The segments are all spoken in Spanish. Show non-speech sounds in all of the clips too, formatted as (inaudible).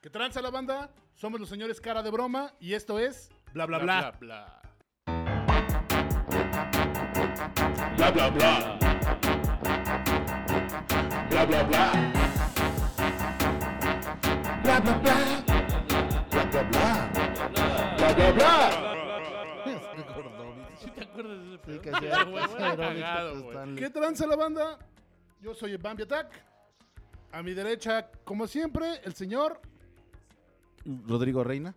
¿Qué tranza la banda? Somos los señores Cara de Broma y esto es Bla Bla Bla. bla. Bla bla bla. Bla bla bla. Bla bla bla. Bla bla bla. Bla bla bla. ¿Sí te acuerdas de ese Sí, pedo? que que güey, era cagado, bonito, güey. Stanley. ¿Qué tranza la banda? Yo soy el Bambi Attack. A mi derecha, como siempre, el señor Rodrigo Reina.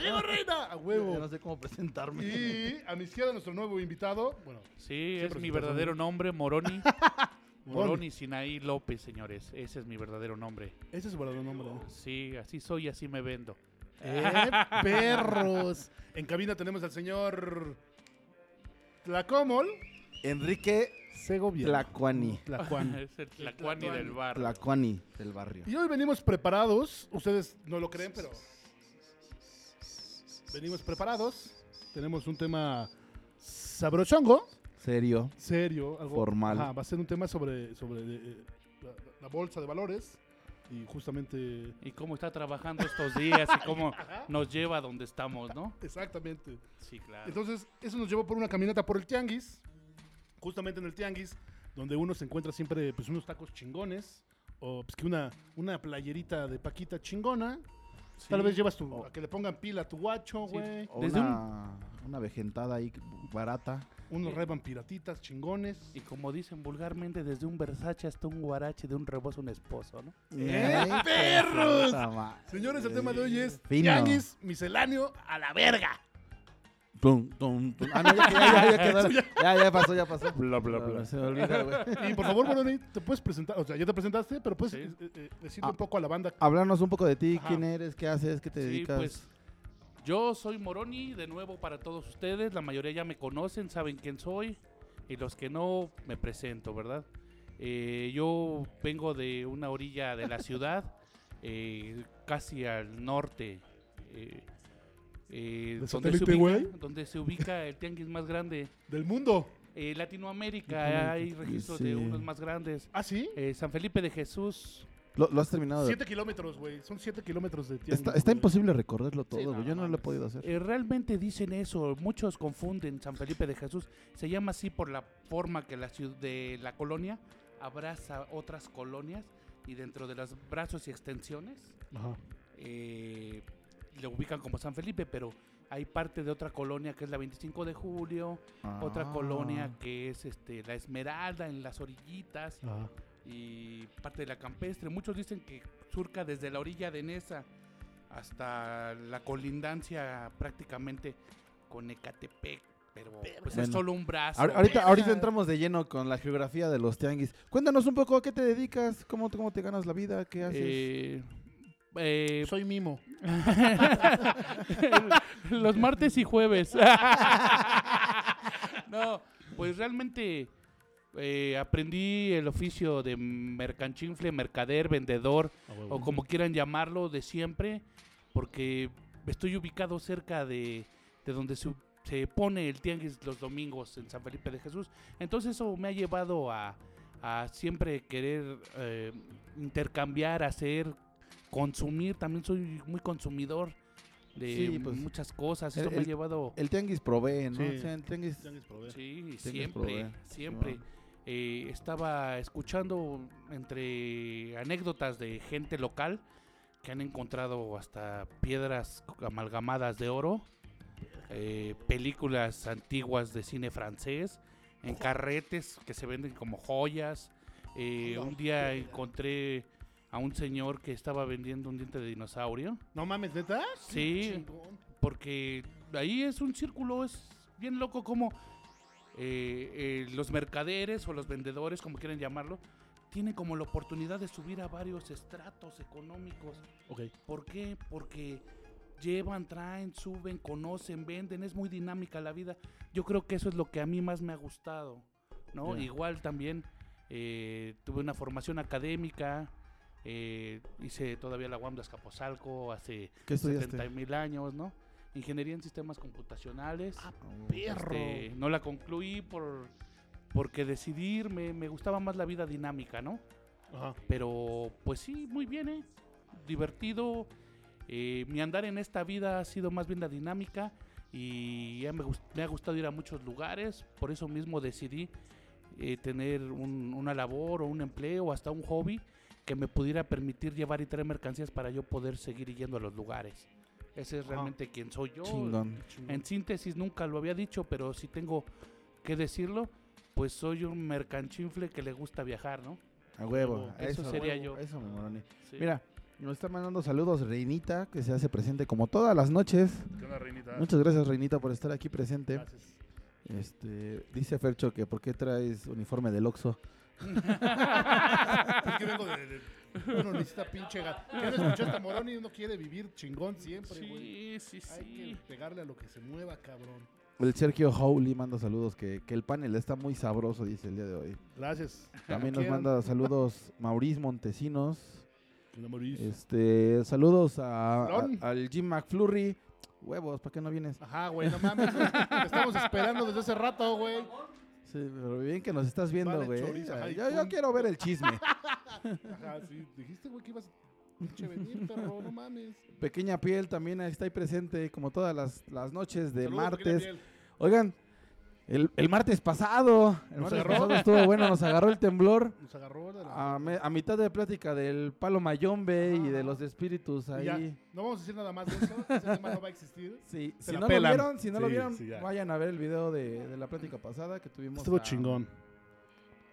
Diego Reina. (laughs) A Yo no huevo. sé cómo presentarme. Y a mi izquierda, nuestro nuevo invitado. Bueno, Sí, es mi verdadero nombre, Moroni. (laughs) Moroni. Moroni Sinaí López, señores. Ese es mi verdadero nombre. ese es su verdadero nombre. Sí, así soy y así me vendo. ¡Eh, perros! En cabina tenemos al señor Tlacomol Enrique Segovia. Tlacuani. Tlacuan. (laughs) es el tlacuani del bar. Tlacuani del barrio. Y hoy venimos preparados. Ustedes no lo creen, pero. Venimos preparados. Tenemos un tema sabrochongo. Serio. Serio. Algo, Formal. Ajá, va a ser un tema sobre, sobre eh, la, la bolsa de valores. Y justamente. Y cómo está trabajando estos días y cómo (laughs) nos lleva a donde estamos, ¿no? Exactamente. Sí, claro. Entonces, eso nos llevó por una caminata por el Tianguis. Justamente en el Tianguis, donde uno se encuentra siempre pues, unos tacos chingones. O pues, que una, una playerita de Paquita chingona. Tal Sí. vez llevas tu, a que le pongan pila a tu guacho, Sí. güey. O Desde una, una vejentada ahí barata. Unos reban piratitas chingones. Y como dicen vulgarmente, desde un Versace hasta un guarache, de un rebozo un esposo, ¿no? ¡Eh, Ay, perros! Señores, el tema de hoy es Fino. Tianguis misceláneo a la verga. Tum, tum, tum. Ah, no, ya, ya, ya, (laughs) quedó. ya, ya pasó, ya pasó. Bla, bla, bla. Se me olvida, güey. Y por favor, Moroni, te puedes presentar. O sea, ya te presentaste, pero puedes Sí. eh, eh, decirle Ah. un poco a la banda. Háblanos un poco de ti, Ajá. quién eres, qué haces, qué te Sí, dedicas. pues yo soy Moroni, de nuevo para todos ustedes. La mayoría ya me conocen, saben quién soy. Y los que no, me presento, ¿verdad? Eh, yo vengo de una orilla de la ciudad, (laughs) eh, casi al norte. eh, eh, ¿De donde, se ubica, güey? donde se ubica el tianguis más grande. Del mundo. Eh, Latinoamérica, hay registros Sí. de unos más grandes. ¿Ah, sí? Eh, San Felipe de Jesús, ¿Lo, lo has terminado? Siete kilómetros, güey. Son siete kilómetros de tianguis. Está, imposible recorrerlo todo, Sí, no, Yo no lo he podido hacer. Eh, realmente dicen eso, muchos confunden San Felipe de Jesús. Se llama así por la forma que la ciudad de la colonia abraza otras colonias y dentro de los brazos y extensiones Ajá. eh, lo ubican como San Felipe, pero hay parte de otra colonia que es la 25 de julio, otra Ah. colonia que es este la Esmeralda en las orillitas Ajá. y parte de la campestre. Muchos dicen que surca desde la orilla de Nesa hasta la colindancia prácticamente con Ecatepec, pero pues es solo un brazo. Ahor- Ahorita, ahorita entramos de lleno con la geografía de los tianguis. Cuéntanos un poco a qué te dedicas, cómo, cómo te ganas la vida, qué haces. Eh, eh, Soy mimo. (laughs) los martes y jueves. (laughs) no, pues realmente eh, aprendí el oficio de mercanchinfle, mercader, vendedor, o como quieran llamarlo, de siempre, porque estoy ubicado cerca de, de donde se, se pone el tianguis los domingos en San Felipe de Jesús. Entonces eso me ha llevado a, a siempre querer eh, intercambiar, hacer, consumir. También soy muy consumidor de Sí, pues, muchas cosas. el- Eso me ha el- llevado... El tianguis provee, ¿no? Sí. O sea, el tianguis... Tianguis. Sí, siempre, siempre. Eh, estaba escuchando entre anécdotas de gente local que han encontrado hasta piedras amalgamadas de oro, eh, películas antiguas de cine francés, en carretes que se venden como joyas. Eh, un día encontré a un señor que estaba vendiendo un diente de dinosaurio. No mames, neta. Sí. Porque ahí es un círculo, es bien loco como eh, eh, los mercaderes o los vendedores, como quieren llamarlo, tienen como la oportunidad de subir a varios estratos económicos. Ok. ¿Por qué? Porque llevan, traen, suben, conocen, venden, es muy dinámica la vida. Yo creo que eso es lo que a mí más me ha gustado, ¿no? Igual también eh, tuve una formación académica, eh, hice todavía la UAM de Azcapotzalco hace ¿Qué estudiaste? 70 mil años, ¿no? Ingeniería en sistemas computacionales. Perro. Este, no la concluí por porque decidir me, me gustaba más la vida dinámica, ¿no? Ajá. Pero pues sí, muy bien, ¿eh? Divertido. Eh, mi andar en esta vida ha sido más bien la dinámica y ya me, ha gustado ir a muchos lugares, por eso mismo decidí eh, tener un- una labor o un empleo o hasta un hobby que me pudiera permitir llevar y traer mercancías para yo poder seguir yendo a los lugares. Ese es Ajá. realmente quien soy yo. Chingón. En síntesis, nunca lo había dicho, pero si tengo que decirlo, pues soy un mercanchinfle que le gusta viajar, ¿no? A huevo. Eso sería huevo, yo. Eso, mi moroni. Sí. Mira, nos está mandando saludos Reinita, que se hace presente como todas las noches. ¿Qué onda, reinita? Muchas gracias, Reinita, por estar aquí presente. Gracias. Este, dice Fercho que por qué traes uniforme del Oxxo. Es que vengo de... de- Uno necesita pinche gato. ¿Qué no escuchaste a Moroni? Uno quiere vivir chingón siempre, güey. Sí, sí, Hay que sí. pegarle a lo que se mueva, cabrón. El Sergio Howley manda saludos, que, que el panel está muy sabroso, dice el día de hoy. Gracias. También nos manda saludos Maurice Montesinos. Este, saludos a, a- al Jim McFlurry. Huevos, ¿para qué no vienes? Ajá, güey, no mames. (laughs) Te estamos esperando desde hace rato, güey. Sí, pero bien que nos estás viendo, güey. y yo, yo quiero ver el chisme. (laughs) Ajá, sí. Dijiste, güey, que ibas venir, perro. No mames. Pequeña Piel también está ahí presente, como todas las, las noches de Saludos, martes. Oigan, el, el martes pasado, el Nos martes agarró. pasado estuvo bueno, nos agarró el temblor. Nos agarró la... A, me- a mitad de plática del palo mayombe y Ajá, de los espíritus Y ahí. ya, no vamos a decir nada más de eso. Ese tema no va a existir. (laughs) Sí, si no pelan. lo vieron, si no lo vieron, sí, vayan a ver el video de, de la plática pasada que tuvimos. Estuvo a- chingón.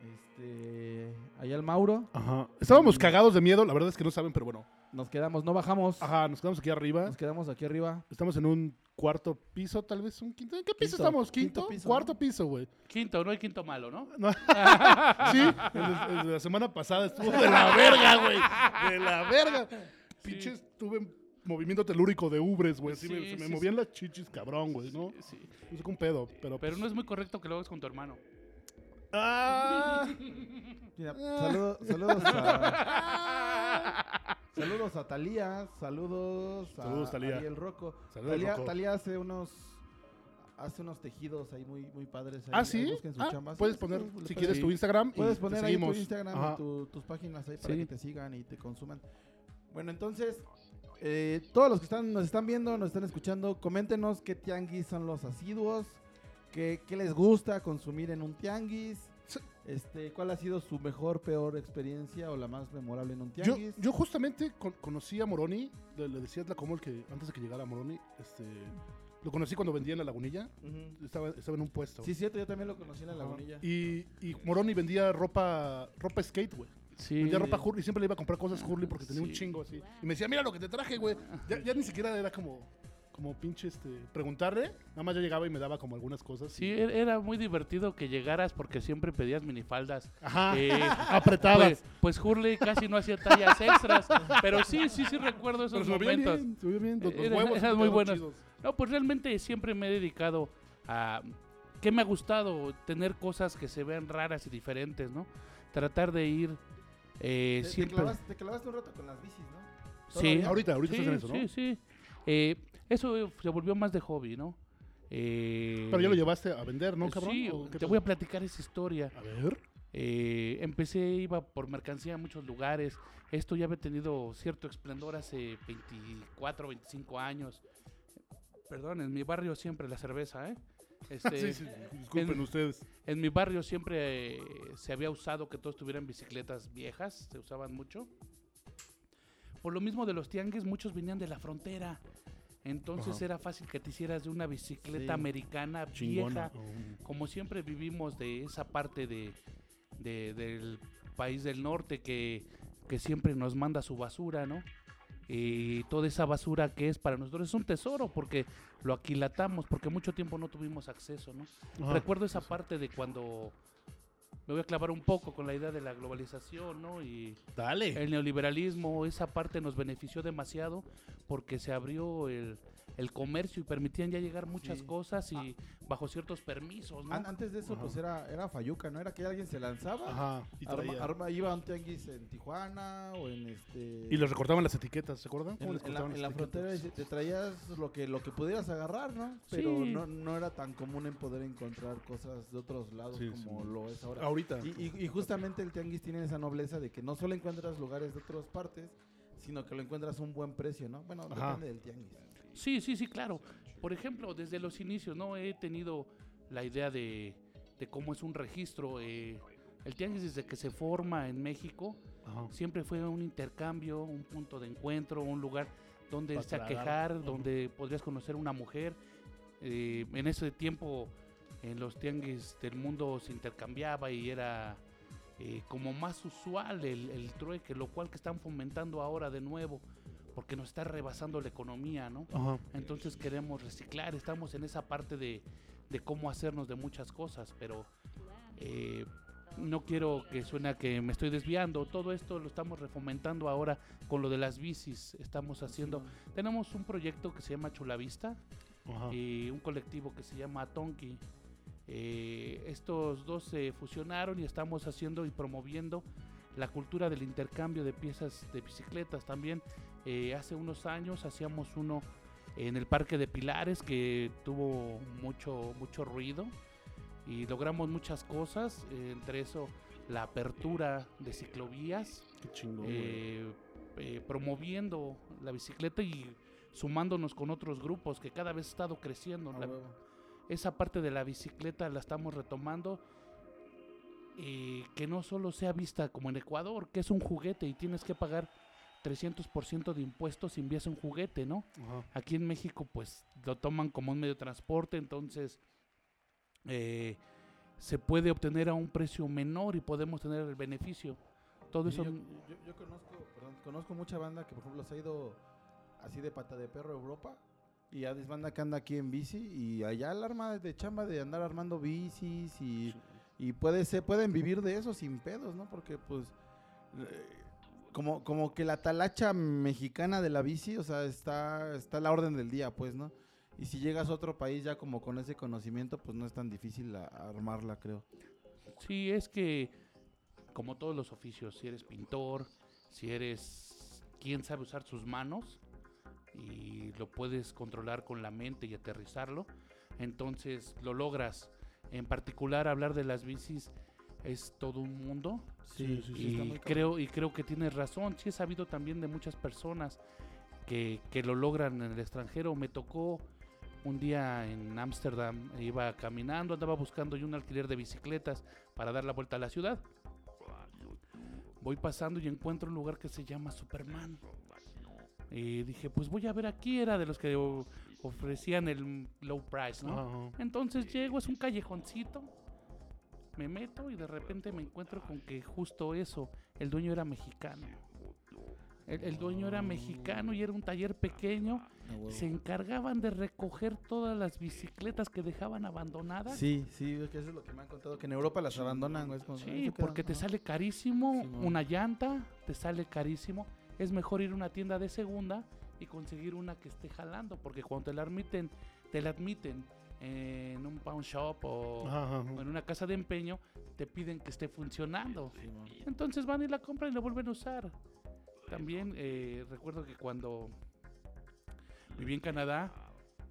Este, allá al Mauro, Ajá. Estábamos cagados de miedo, la verdad es que no saben, pero bueno. Nos quedamos, no bajamos, Ajá, nos quedamos aquí arriba. nos quedamos aquí arriba. Estamos en un cuarto piso, tal vez un quinto. ¿En qué piso Quinto, estamos? quinto ¿Quinto? piso, Cuarto ¿no? piso, güey. Quinto, no hay quinto malo, ¿no? No. (laughs) sí, el el la semana pasada estuvo de la verga, güey. De la verga. Pinches, tuve un movimiento telúrico de ubres, güey. Así me, Sí, se me sí, movían las chichis, cabrón, güey, ¿no? Sí. No sé con pedo, pero. Pero no es muy correcto que lo hagas con tu hermano. ¡Ah! Mira, saludo- saludos a. Saludos a Talía, saludos a Thalía. Ariel Rocco. Saludos, Talía, Rocco. Talía hace unos hace unos tejidos ahí muy muy padres. ahí- ¿Ah, sí? busquen Ah, puedes poner, si puedes- quieres, tu Instagram. Puedes poner ahí tu. Instagram y tu- tus páginas ahí para Sí. que te sigan y te consuman. Bueno, entonces, eh, todos los que están, nos están viendo, nos están escuchando, coméntenos qué tianguis son los asiduos, qué, qué les gusta consumir en un tianguis, este, cuál ha sido su mejor, peor experiencia o la más memorable en un tianguis. yo justamente con- conocí a Moroni, le, le decía a Tlacomol que antes de que llegara Moroni, este, lo conocí cuando vendía en la lagunilla, Ujú. estaba, estaba en un puesto. Sí, cierto, yo también lo conocí en la lagunilla. Y, y Moroni vendía ropa ropa skate, güey. Sí. Vendía ropa Hurley, siempre le iba a comprar cosas Hurley porque tenía un chingo así. Y me decía, mira lo que te traje, güey. Ya, ya ni siquiera era como, como pinche este, preguntarle. Nada más yo llegaba y me daba como algunas cosas. Sí, e- era muy divertido que llegaras porque siempre pedías minifaldas. Ajá. Eh, (laughs) Apretadas. Pues, pues Hurley casi no hacía tallas extras, pero sí, sí, sí recuerdo esos Pero momentos. bien, veían bien. Los, los Eran- huevos eran sí muy buenos. chidos. No, pues realmente siempre me he dedicado a... ¿Qué me ha gustado? Tener cosas que se vean raras y diferentes, ¿no? Tratar de ir eh, Te, te siempre... clavaste, te clavaste un rato con las bicis, ¿no? Sí. Ahorita, ahorita sí, estás en eso, ¿no? Sí, sí. Eh, eso se volvió más de hobby, ¿no? Eh, Pero ya lo llevaste a vender, ¿no, cabrón? Sí, ¿O qué te voy a platicar esa historia. A ver. Eh, empecé, iba por mercancía a muchos lugares. Esto ya había tenido cierto esplendor hace 24, 25 años. Perdón, en mi barrio siempre la cerveza, ¿eh? (laughs) Este, sí, sí, disculpen en- ustedes. En mi barrio siempre eh, se había usado que todos tuvieran bicicletas viejas, se usaban mucho. Por lo mismo de los tianguis, muchos venían de la frontera. Entonces Ajá. era fácil que te hicieras de una bicicleta Sí. americana Chingona. vieja. Como siempre vivimos de esa parte de, de- del país del norte que, que siempre nos manda su basura, ¿no? Y toda esa basura que es para nosotros es un tesoro porque lo aquilatamos, porque mucho tiempo no tuvimos acceso, ¿no? Ajá. Recuerdo esa parte de cuando me voy a clavar un poco con la idea de la globalización, ¿no? Y Dale. el neoliberalismo, esa parte nos benefició demasiado porque se abrió el, el comercio y permitían ya llegar muchas Sí. cosas y bajo ciertos permisos, ¿no? An- Antes de eso, Ajá. pues era, era Fayuca, ¿no? Era que alguien se lanzaba, Ajá. Y, arma- iba a un tianguis en Tijuana o en este... y les recortaban las etiquetas, ¿se acuerdan? En, ¿Cómo les en la, en frontera te te traías lo que, lo que pudieras agarrar, ¿no? Pero Sí. no, no era tan común en poder encontrar cosas de otros lados Sí, como sí. lo es ahora. Ahorita. Y, y- y justamente el tianguis tiene esa nobleza de que no solo encuentras lugares de otras partes, sino que lo encuentras a un buen precio, ¿no? Bueno, Ajá. depende del tianguis. Sí, sí, sí, claro. Por ejemplo, desde los inicios, ¿no? He tenido la idea de, de cómo es un registro. eh, el tianguis desde que se forma en México Ajá. siempre fue un intercambio, un punto de encuentro, un lugar donde tragar. saquejar, Ujú. donde podrías conocer una mujer. Eh, en ese tiempo, en los tianguis del mundo se intercambiaba y era eh, como más usual el, el trueque, lo cual que están fomentando ahora de nuevo, porque nos está rebasando la economía, ¿no? Ajá. Entonces queremos reciclar, estamos en esa parte de, de cómo hacernos de muchas cosas, pero eh, no quiero que suene a que me estoy desviando. Todo esto lo estamos refomentando ahora con lo de las bicis. Estamos haciendo, tenemos un proyecto que se llama Chulavista Ajá. y un colectivo que se llama Tonki. Eh, estos dos se fusionaron y estamos haciendo y promoviendo la cultura del intercambio de piezas de bicicletas también. Eh, hace unos años hacíamos uno en el Parque de Pilares que tuvo mucho, mucho ruido y logramos muchas cosas, eh, entre eso la apertura de ciclovías, Qué chingón. güey. eh, promoviendo la bicicleta y sumándonos con otros grupos que cada vez ha estado creciendo. La- esa parte de la bicicleta la estamos retomando. que no solo sea vista como en Ecuador, que es un juguete y tienes que pagar 300% de impuestos si envías un juguete, ¿no? Ajá. Aquí en México pues lo toman como un medio de transporte, entonces eh, se puede obtener a un precio menor y podemos tener el beneficio. Todo Sí, eso... yo, yo- yo conozco, perdón, conozco mucha banda que, por ejemplo, se ha ido así de pata de perro a Europa. Y ya es banda que anda aquí en bici. Y allá la arma de chamba de andar armando bicis. Y, y puede ser, pueden vivir de eso sin pedos, ¿no? Porque, pues. Como, como que la talacha mexicana de la bici, o sea, está, está a la orden del día, pues, ¿no? Y si llegas a otro país ya como con ese conocimiento, pues no es tan difícil a- armarla, creo. Sí, es que como todos los oficios, si eres pintor, si eres quien sabe usar sus manos y lo puedes controlar con la mente y aterrizarlo, entonces lo logras. En particular hablar de las bicis es todo un mundo Sí, sí, sí. y está muy cabrón. creo y creo que tienes razón. Sí he sabido también de muchas personas que, que lo logran en el extranjero. Me tocó un día en Ámsterdam, iba caminando, andaba buscando yo un alquiler de bicicletas para dar la vuelta a la ciudad. Voy pasando y encuentro un lugar que se llama Superman. Y dije, pues voy a ver aquí, era de los que ofrecían el low price, ¿no? Entonces llego, es un callejoncito, me meto y de repente me encuentro con que justo eso, el dueño era mexicano. El, el dueño era mexicano y era un taller pequeño. Se encargaban de recoger todas las bicicletas que dejaban abandonadas. Sí, sí, es que eso es lo que me han contado, que en Europa las abandonan, güey. es como, "Ay, Sí, se quedan", porque te sale carísimo Sí, una llanta, te sale carísimo. Es mejor ir a una tienda de segunda y conseguir una que esté jalando, porque cuando te la admiten, te la admiten en un pawn shop o, Ajá, ajá, o en una casa de empeño, te piden que esté funcionando. Sí. Entonces van y la compran y la vuelven a usar. También eh, recuerdo que cuando viví en Canadá,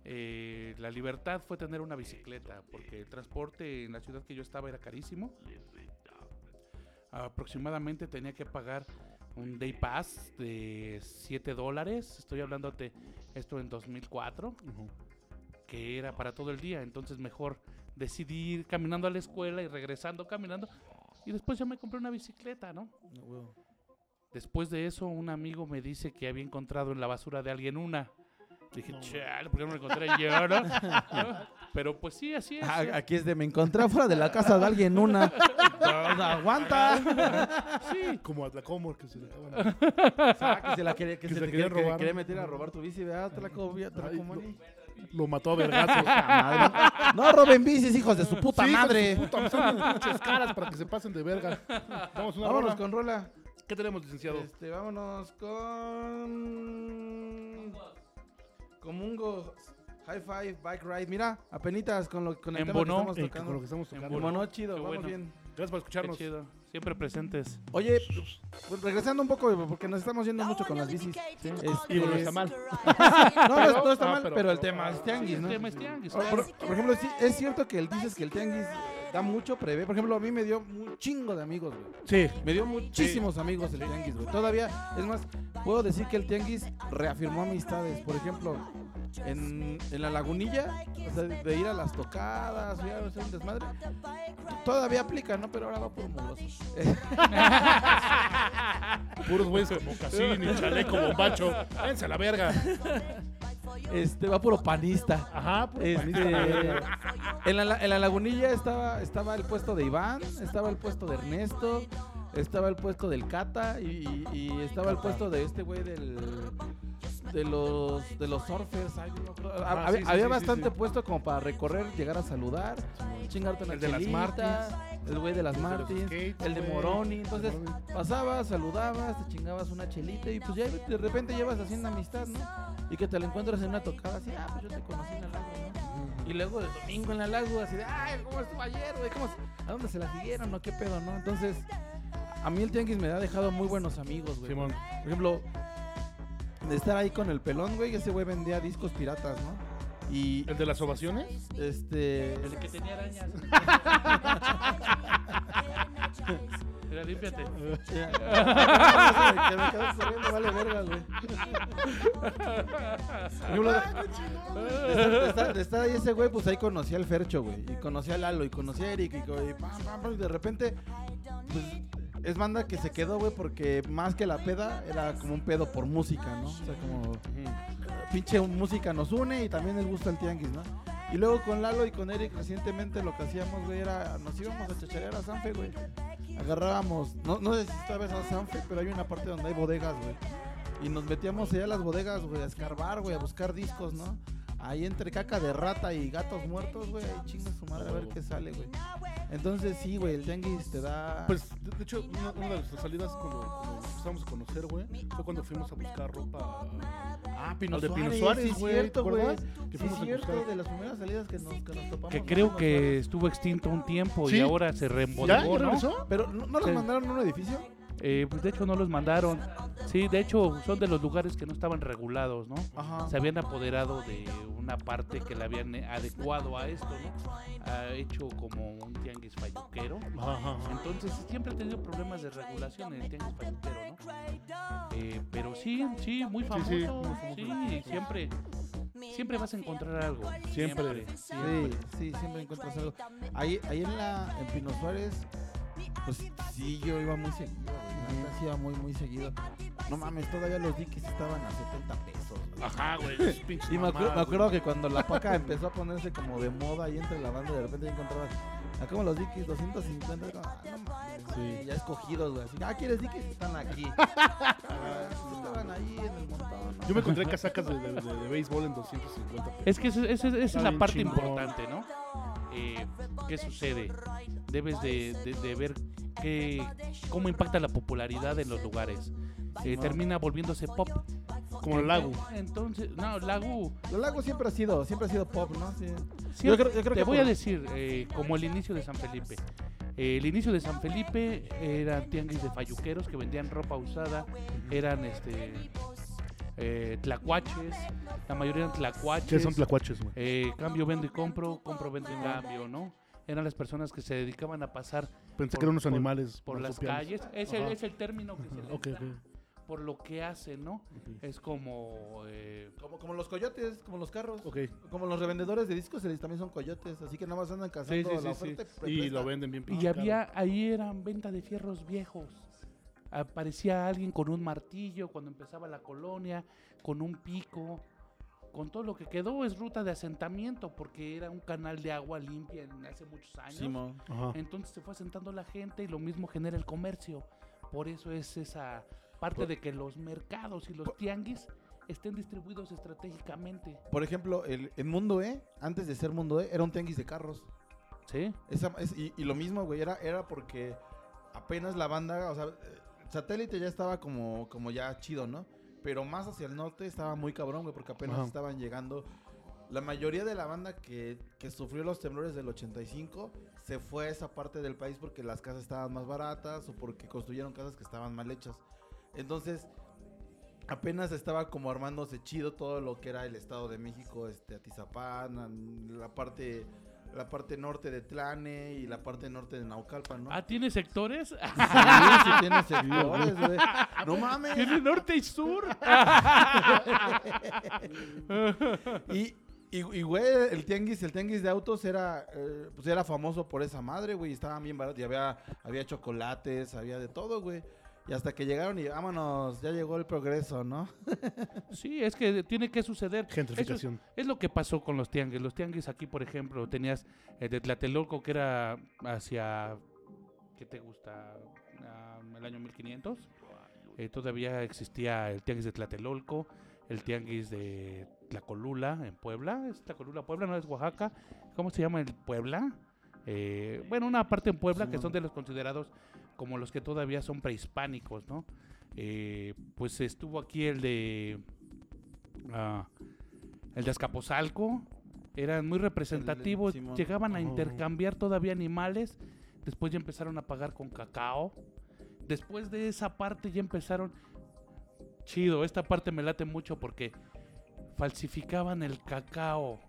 eh, la libertad fue tener una bicicleta, porque el transporte en la ciudad que yo estaba era carísimo. Aproximadamente tenía que pagar un day pass de 7 dólares. Estoy hablándote esto en 2004 Ujú. Que era para todo el día, entonces mejor decidí ir caminando a la escuela y regresando caminando y después ya me compré una bicicleta, ¿no? No, huevo. Después de eso un amigo me dice que había encontrado en la basura de alguien una. Dije, No. chale, ¿por qué no la encontré yo, no? ¿No? (laughs) Pero pues sí, así es. Ah, ¿eh? aquí es de me encontré afuera de la casa de alguien una. (laughs) Pues, aguanta. Sí, Como Atlacomor que se le acaban. (laughs) Ah, que se la quería, que Que se quería, que quería meter a robar tu bici, ¿verdad? Te la Lo mató a vergazos. (laughs) No roben bicis, hijos de su puta Sí, madre. puta, me pinches caras para que se pasen de verga. Vamos una Vámonos rola. con rola. ¿Qué tenemos, licenciado? Este, vámonos con. Con Mungo High Five Bike Ride. Mira, apenitas con, lo, con el tema que Embonó. estamos Eh, con lo tocando. que estamos En tocando. Bono. Embonó chido, Qué vamos bueno. bien. Gracias por qué escucharnos. chido. Siempre presentes. Oye, pues, regresando un poco, porque nos estamos yendo mucho con las bicis. Este, Digo, no está mal. (laughs) No, no, no está Ah, mal, pero- pero el tema es tianguis, El ¿no? tema es tianguis, Por, ejemplo, sí, es cierto que el, dices que el tianguis da mucho prevé. Por ejemplo, a mí me dio un chingo de amigos, güey. Sí. Me dio muchísimos amigos el tianguis, güey. Todavía, es más, puedo decir que el tianguis reafirmó amistades. Por ejemplo, en, en la lagunilla, o sea, de ir a las tocadas, o ir a hacer un desmadre, todavía aplica, ¿no? Pero ahora va por mugrosos. (laughs) Puros güeyes como Cassini, chaleco, bombacho. Váyanse a la verga. Este, va puro panista. Ajá, puro Este, panista. en, la, en la lagunilla estaba, estaba el puesto de Iván, estaba el puesto de Ernesto, estaba el puesto del Cata y, y- y estaba el puesto de este güey del de los de los surfers. ay, no. Ah, había sí, sí, había sí, bastante puesto como para recorrer, llegar a saludar, chingarte una El de las chelita, Martins. el güey de las El de los Martins, el de. Moroni. Entonces pasabas, saludabas, te chingabas una chelita y pues ya de repente llevas haciendo amistad, ¿no? Y que te la encuentras en una tocada así, ah, pues yo te conocí en la lago, ¿no? Y luego el domingo en la lago, así de, ay, ¿cómo estuvo ayer, güey? ¿Cómo ¿A dónde se la siguieron? ¿No? ¿Qué pedo, no? Entonces, a mí el tianguis me ha dejado muy buenos amigos, güey. Simón. Por ejemplo, de estar ahí con el pelón, güey, ese güey vendía discos piratas, ¿no? Y, ¿El de las ovaciones? este... El que tenía arañas. (laughs) Mira, límpiate. Ya. (laughs) (laughs) que me quedo corriendo, vale verga, güey. Por ejemplo, de, de estar, de estar- de estar ahí ese güey, pues ahí conocí al Fercho, güey. Y conocí a Lalo, y conocí a Eric, y, co- y pam, pam, pam, y de repente, pues, es banda que se quedó, güey, porque más que la peda, era como un pedo por música, ¿no? O sea, como pinche música nos une y también les gusta el tianguis, ¿no? Y luego con Lalo y con Eric recientemente lo que hacíamos, güey, era nos íbamos a chacharear a Sanfe, güey. Agarrábamos, no, no sé si sabes a Sanfe, pero hay una parte donde hay bodegas, güey. Y nos metíamos allá a las bodegas, güey, a escarbar, güey, a buscar discos, ¿no? Ahí entre caca de rata y gatos muertos, güey, ahí chinga su madre a ver qué sale, güey. Entonces sí, güey, el tianguis te da... Pues, de, de hecho, una, una de nuestras salidas cuando, cuando empezamos a conocer, güey, fue cuando fuimos a buscar ropa. ah, Pino de Pino Suárez, sí, güey, cierto, ¿te güey. Que Sí, fuimos es a cierto, buscar. de las primeras salidas que nos, que nos topamos. Que creo que estuvo extinto un tiempo ¿Sí? y ahora se reembolsó, ¿Ya ¿no? regresó? Pero ¿no, no los Sí. mandaron a un edificio? Eh, pues de hecho no los mandaron. Sí, de hecho son de los lugares que no estaban regulados, ¿no? Ajá. Se habían apoderado de una parte que la habían adecuado a esto, ¿no? Ha hecho como un tianguis falluquero. Ajá. Entonces siempre he tenido problemas de regulación en el tianguis falluquero, ¿no? Eh, pero sí, sí, muy famoso. sí, Sí, muy famoso. siempre, siempre vas a encontrar algo. Siempre. Sí, sí, siempre encuentras algo. Ahí, ahí en la en Pino Suárez, pues sí, yo iba muy seguido, güey. sí iba muy, muy seguido. No mames, todavía los diquis estaban a 70 pesos. güey. Ajá, güey. (laughs) Y me, acuer- mamadas, me acuerdo que cuando la paca empezó a ponerse como de moda ahí entre la banda, de repente ya encontrabas acá como los dikis 250, como, ah, no mames, Sí. ya escogidos, güey. Así, ah, ¿quieres dikis? Están aquí. (laughs) Ah, estaban ahí en el montón. ¿no? Yo me encontré casacas de, de, de- de béisbol en 250 pesos. Es que esa es Está la bien parte chingón. importante, ¿no? Eh, ¿Qué sucede? Debes de, de- de ver qué, cómo impacta la popularidad en los lugares. Eh, termina volviéndose pop. Como el lago. Entonces, no, Lagu. Los lagos siempre ha sido, siempre ha sido pop, ¿no? Sí. sí, Yo creo- yo creo te que voy por- a decir, eh, como el inicio de San Felipe. Eh, el inicio de San Felipe eran tianguis de falluqueros que vendían ropa usada, eran este eh, tlacuaches, la mayoría eran tlacuaches. ¿Qué son tlacuaches, güey? Eh, cambio, vendo y compro, compro, vendo y cambio, ¿no? Eran las personas que se dedicaban a pasar Pensé por- que eran unos por- animales. por las calles. Es el, es el término que se les Ok, da ok. por lo que hacen, ¿no? Es como... eh, Como, como los coyotes, como los carros. Como los revendedores de discos ellos también son coyotes, así que nada más andan cazando Sí, sí, la sí, sí. oferta y lo venden bien y había, ahí eran venta de fierros viejos. Aparecía alguien con un martillo cuando empezaba la colonia, con un pico. Con todo lo que quedó es ruta de asentamiento porque era un canal de agua limpia en hace muchos años. Entonces se fue asentando la gente y lo mismo genera el comercio. Por eso es esa parte de que los mercados y los tianguis estén distribuidos estratégicamente. Por ejemplo, el, el Mundo E, antes de ser Mundo E, era un tianguis de carros. ¿Sí? Esa- es- y, y lo mismo, güey, era, era porque apenas la banda, o sea, satélite ya estaba como, como ya chido, ¿no? Pero más hacia el norte estaba muy cabrón, güey, porque apenas Ajá. estaban llegando. La mayoría de la banda que, que sufrió los temblores del 85 se fue a esa parte del país porque las casas estaban más baratas o porque construyeron casas que estaban mal hechas. Entonces, apenas estaba como armándose chido todo lo que era el Estado de México, este, Atizapán, la parte la parte norte de Tlane y la parte norte de Naucalpan, ¿no? Ah, ¿tiene sectores? Sí, sí tiene sectores, güey. No mames. ¿Tiene norte y sur? (laughs) Y, y, y, güey, el tianguis, el tianguis de autos era, eh, pues era famoso por esa madre, güey. Estaban bien baratos y había, había chocolates, había de todo, güey. Y hasta que llegaron y vámonos, ya llegó el progreso, ¿no? (laughs) Sí, es que tiene que suceder. Eso es, Gentrificación. es lo que pasó con los tianguis. Los tianguis aquí, por ejemplo, tenías el de Tlatelolco que era hacia, ¿qué te gusta? Ah, el año 1500. Eh, todavía existía el tianguis de Tlatelolco, el tianguis de Tlacolula en Puebla. ¿Es Tlacolula Puebla? ¿No es Oaxaca? ¿Cómo se llama el Puebla? Eh, bueno, una parte en Puebla que son de los considerados como los que todavía son prehispánicos, ¿no? Eh, pues estuvo aquí el de ah, el de Azcapotzalco, eran muy representativos, llegaban a intercambiar todavía animales, después ya empezaron a pagar con cacao, después de esa parte ya empezaron, chido, esta parte me late mucho porque falsificaban el cacao,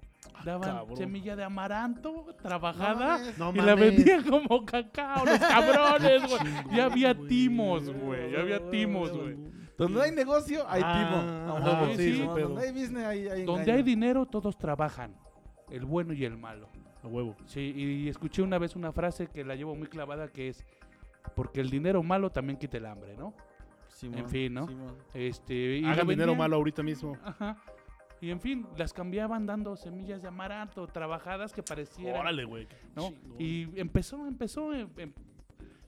daban cabrón. semilla de amaranto trabajada. mames. No y la vendían como cacao, los (laughs) cabrones, güey. Ya había timos, güey. Ya había timos, güey. Donde hay negocio, hay Ah, timo. A ajá, huevo. sí, ¿no? sí, pero- Donde hay business, hay, hay Donde hay dinero, todos trabajan. El bueno y el malo. A huevo. Sí, y escuché una vez una frase que la llevo muy clavada que es porque el dinero malo también quita el hambre, ¿no? Simón, en fin, ¿no? Simón. Este, y Hagan dinero malo ahorita mismo. Ajá. Y en fin, las cambiaban dando semillas de amaranto, trabajadas que parecieran, Órale, güey. Y empezó, empezó en, en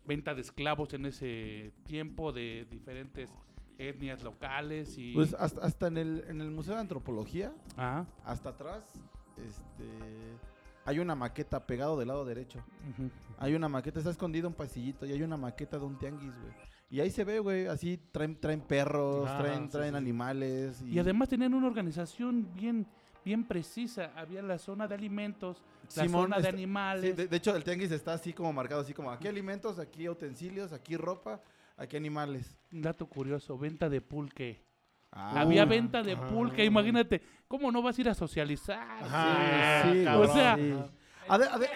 venta de esclavos en ese tiempo de diferentes etnias locales y Pues hasta, hasta en, el, en el Museo de Antropología, Ajá, hasta atrás, este, hay una maqueta pegado del lado derecho. Hay una maqueta, está escondido un pasillito y hay una maqueta de un tianguis, güey. Y ahí se ve, güey, así traen, traen perros, Ah, traen, sí, traen sí, animales. Y además tenían una organización bien, bien precisa. Había la zona de alimentos, la Simón, zona de está- animales. Sí, de, de hecho, el tianguis está así como marcado, así como aquí alimentos, aquí utensilios, aquí ropa, aquí animales. Un dato curioso, venta de pulque. Ah, Había venta de Ah. pulque, imagínate, ¿cómo no vas a ir a socializar? Ajá, sí, cabrón. o sea- sí. Ade- ade-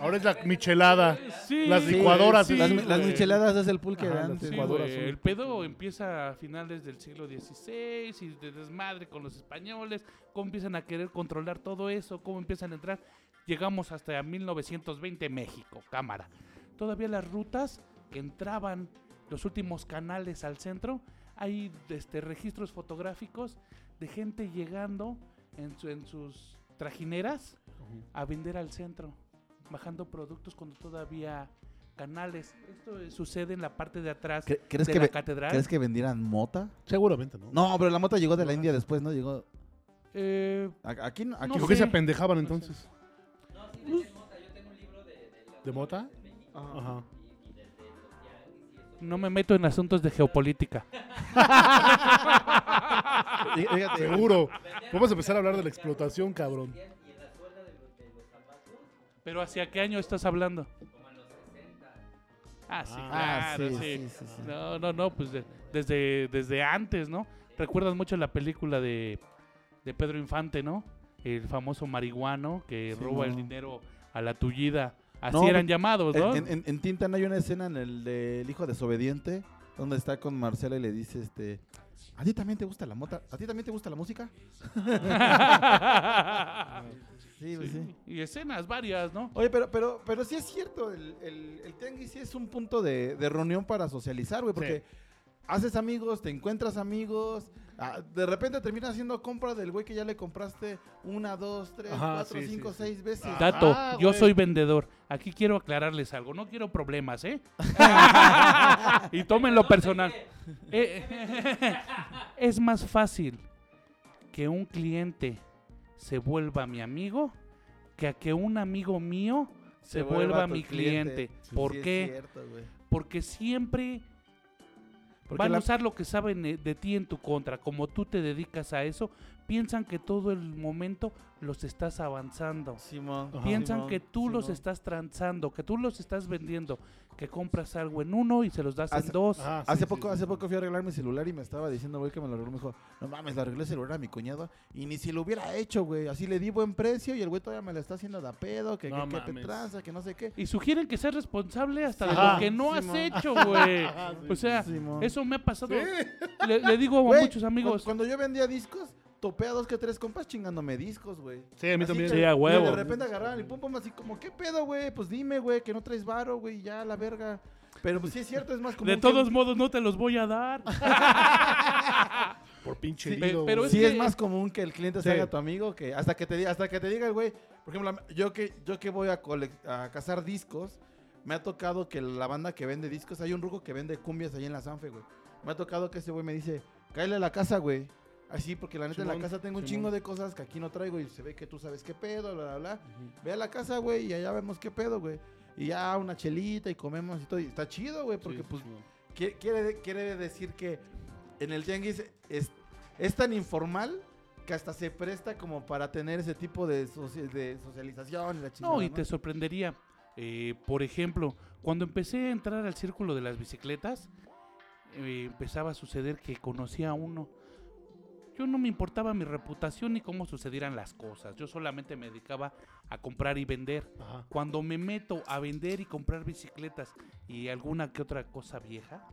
Ahora es la michelada. Sí, Las licuadoras, sí, las, micheladas es el pulque Ajá, de antes. Sí, el pedo empieza a finales del siglo XVI y de desmadre con los españoles, cómo empiezan a querer controlar todo eso, cómo empiezan a entrar. Llegamos hasta 1920 México, cámara. Todavía las rutas que entraban, los últimos canales al centro, hay este, registros fotográficos de gente llegando en, su- en sus trajineras a vender al centro, bajando productos cuando todavía canales. Esto eh, sucede en la parte de atrás ¿Cre- ¿Crees, de que la catedral. ¿Crees que vendieran mota? Seguramente, ¿no? No, pero la mota llegó de la India después, ¿no? Llegó. Eh, Aquí no. No Aquí ¿Por qué sé. se apendejaban No sé. entonces? ¿De mota? Ajá. Ajá. no me meto en asuntos de geopolítica. (laughs) Fíjate, Seguro. Vamos a empezar a hablar de la explotación, cabrón. Pero ¿hacia qué año estás hablando? Ah, sí, Ah, claro, sí, sí. sí, sí, sí. No, no, no, pues de- desde, desde antes, ¿no? Recuerdas mucho la película de, de Pedro Infante, ¿no? El famoso marihuano que Sí, roba el dinero a la tullida. Así No, eran llamados, ¿no? En, en, en Tintan hay una escena en el del hijo desobediente donde está con Marcela y le dice este ¿A ti también te gusta la mota? ¿A ti también te gusta la música? (laughs) (laughs) (laughs) Sí, pues sí. Y escenas varias, ¿no? Oye, pero, pero, pero sí es cierto, el, el, el tianguis sí es un punto de, de reunión para socializar, güey, porque haces amigos, te encuentras amigos, ah, de repente terminas haciendo compra del güey que ya le compraste una, dos, tres, Ajá, cuatro, sí, cinco, sí. seis veces. Ah. Dato, Ah, yo soy vendedor. Aquí quiero aclararles algo. No quiero problemas, ¿eh? (laughs) y tómenlo personal. Eh, (laughs) es más fácil que un cliente se vuelva mi amigo que a que un amigo mío se, vuelva, mi cliente. Sí, ¿Por sí qué? cierto. Porque siempre Porque van la- a usar lo que saben eh, de ti en tu contra. Como tú te dedicas a eso, piensan que todo el momento los estás avanzando. Simón. Piensan Simón, que tú los estás transando, que tú los estás vendiendo. Que compras algo en uno y se los das Hace- en dos. Sí, hace sí, poco, sí. hace poco fui a arreglar mi celular y me estaba diciendo, güey, que me lo arregló. Me dijo, no mames, le arreglé el celular a mi cuñado y ni si lo hubiera hecho, güey. Así le di buen precio y el güey todavía me lo está haciendo de a pedo, que, No que, que te tranza, que no sé qué. Y sugieren que seas responsable hasta de lo que no has hecho, güey. (laughs) O sea, eso me ha pasado. Sí. Le, le digo a muchos amigos. cu- Cuando yo vendía discos, topé a dos que tres compas chingándome discos, güey. Sí, a mí Así también. que- Sí, a y huevo. De repente agarraban y pum, pum, así como, ¿qué pedo, güey? Pues dime, güey, que no traes varo, güey, ya la verga. Pero pues sí es cierto, es más como. De todos modos, no te los voy a dar. (laughs) Por pinche Sí, pero. Sí, que- es más común que el cliente se Sí. haga tu amigo que hasta que te diga, hasta que te diga el güey. Por ejemplo, yo que, yo que voy a, cazar discos, me ha tocado que la banda que vende discos, hay un ruco que vende cumbias ahí en la Sanfe, güey. Me ha tocado que ese güey me dice, cállale a la casa, güey. Así, porque la neta en la Simón, casa tengo un Simón. chingo de cosas que aquí no traigo y se ve que tú sabes qué pedo, bla, bla, bla. Ve a la casa, güey, y allá vemos qué pedo, güey. Y ya una chelita y comemos y todo. Y está chido, güey, porque Sí, pues sí, Quiere, quiere decir que en el tianguis es, es tan informal que hasta se presta como para tener ese tipo de, de socialización la chingada, No, y te sorprendería. Eh, por ejemplo, cuando empecé a entrar al círculo de las bicicletas, eh, empezaba a suceder que conocía a uno. Yo no me importaba mi reputación ni cómo sucedieran las cosas. Yo solamente me dedicaba a comprar y vender. Ajá. Cuando me meto a vender y comprar bicicletas y alguna que otra cosa vieja,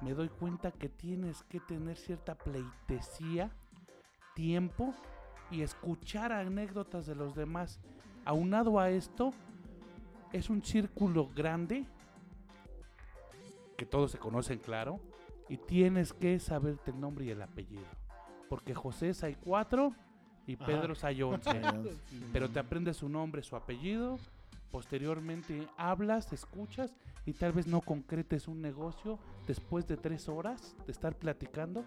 me doy cuenta que tienes que tener cierta pleitesía, tiempo y escuchar anécdotas de los demás. Aunado a esto, es un círculo grande, que todos se conocen, claro, y tienes que saberte el nombre y el apellido. Porque José hay cuatro y. Pedro hay once. (laughs) Pero te aprendes su nombre, su apellido. Posteriormente hablas, escuchas y tal vez no concretes un negocio después de tres horas de estar platicando.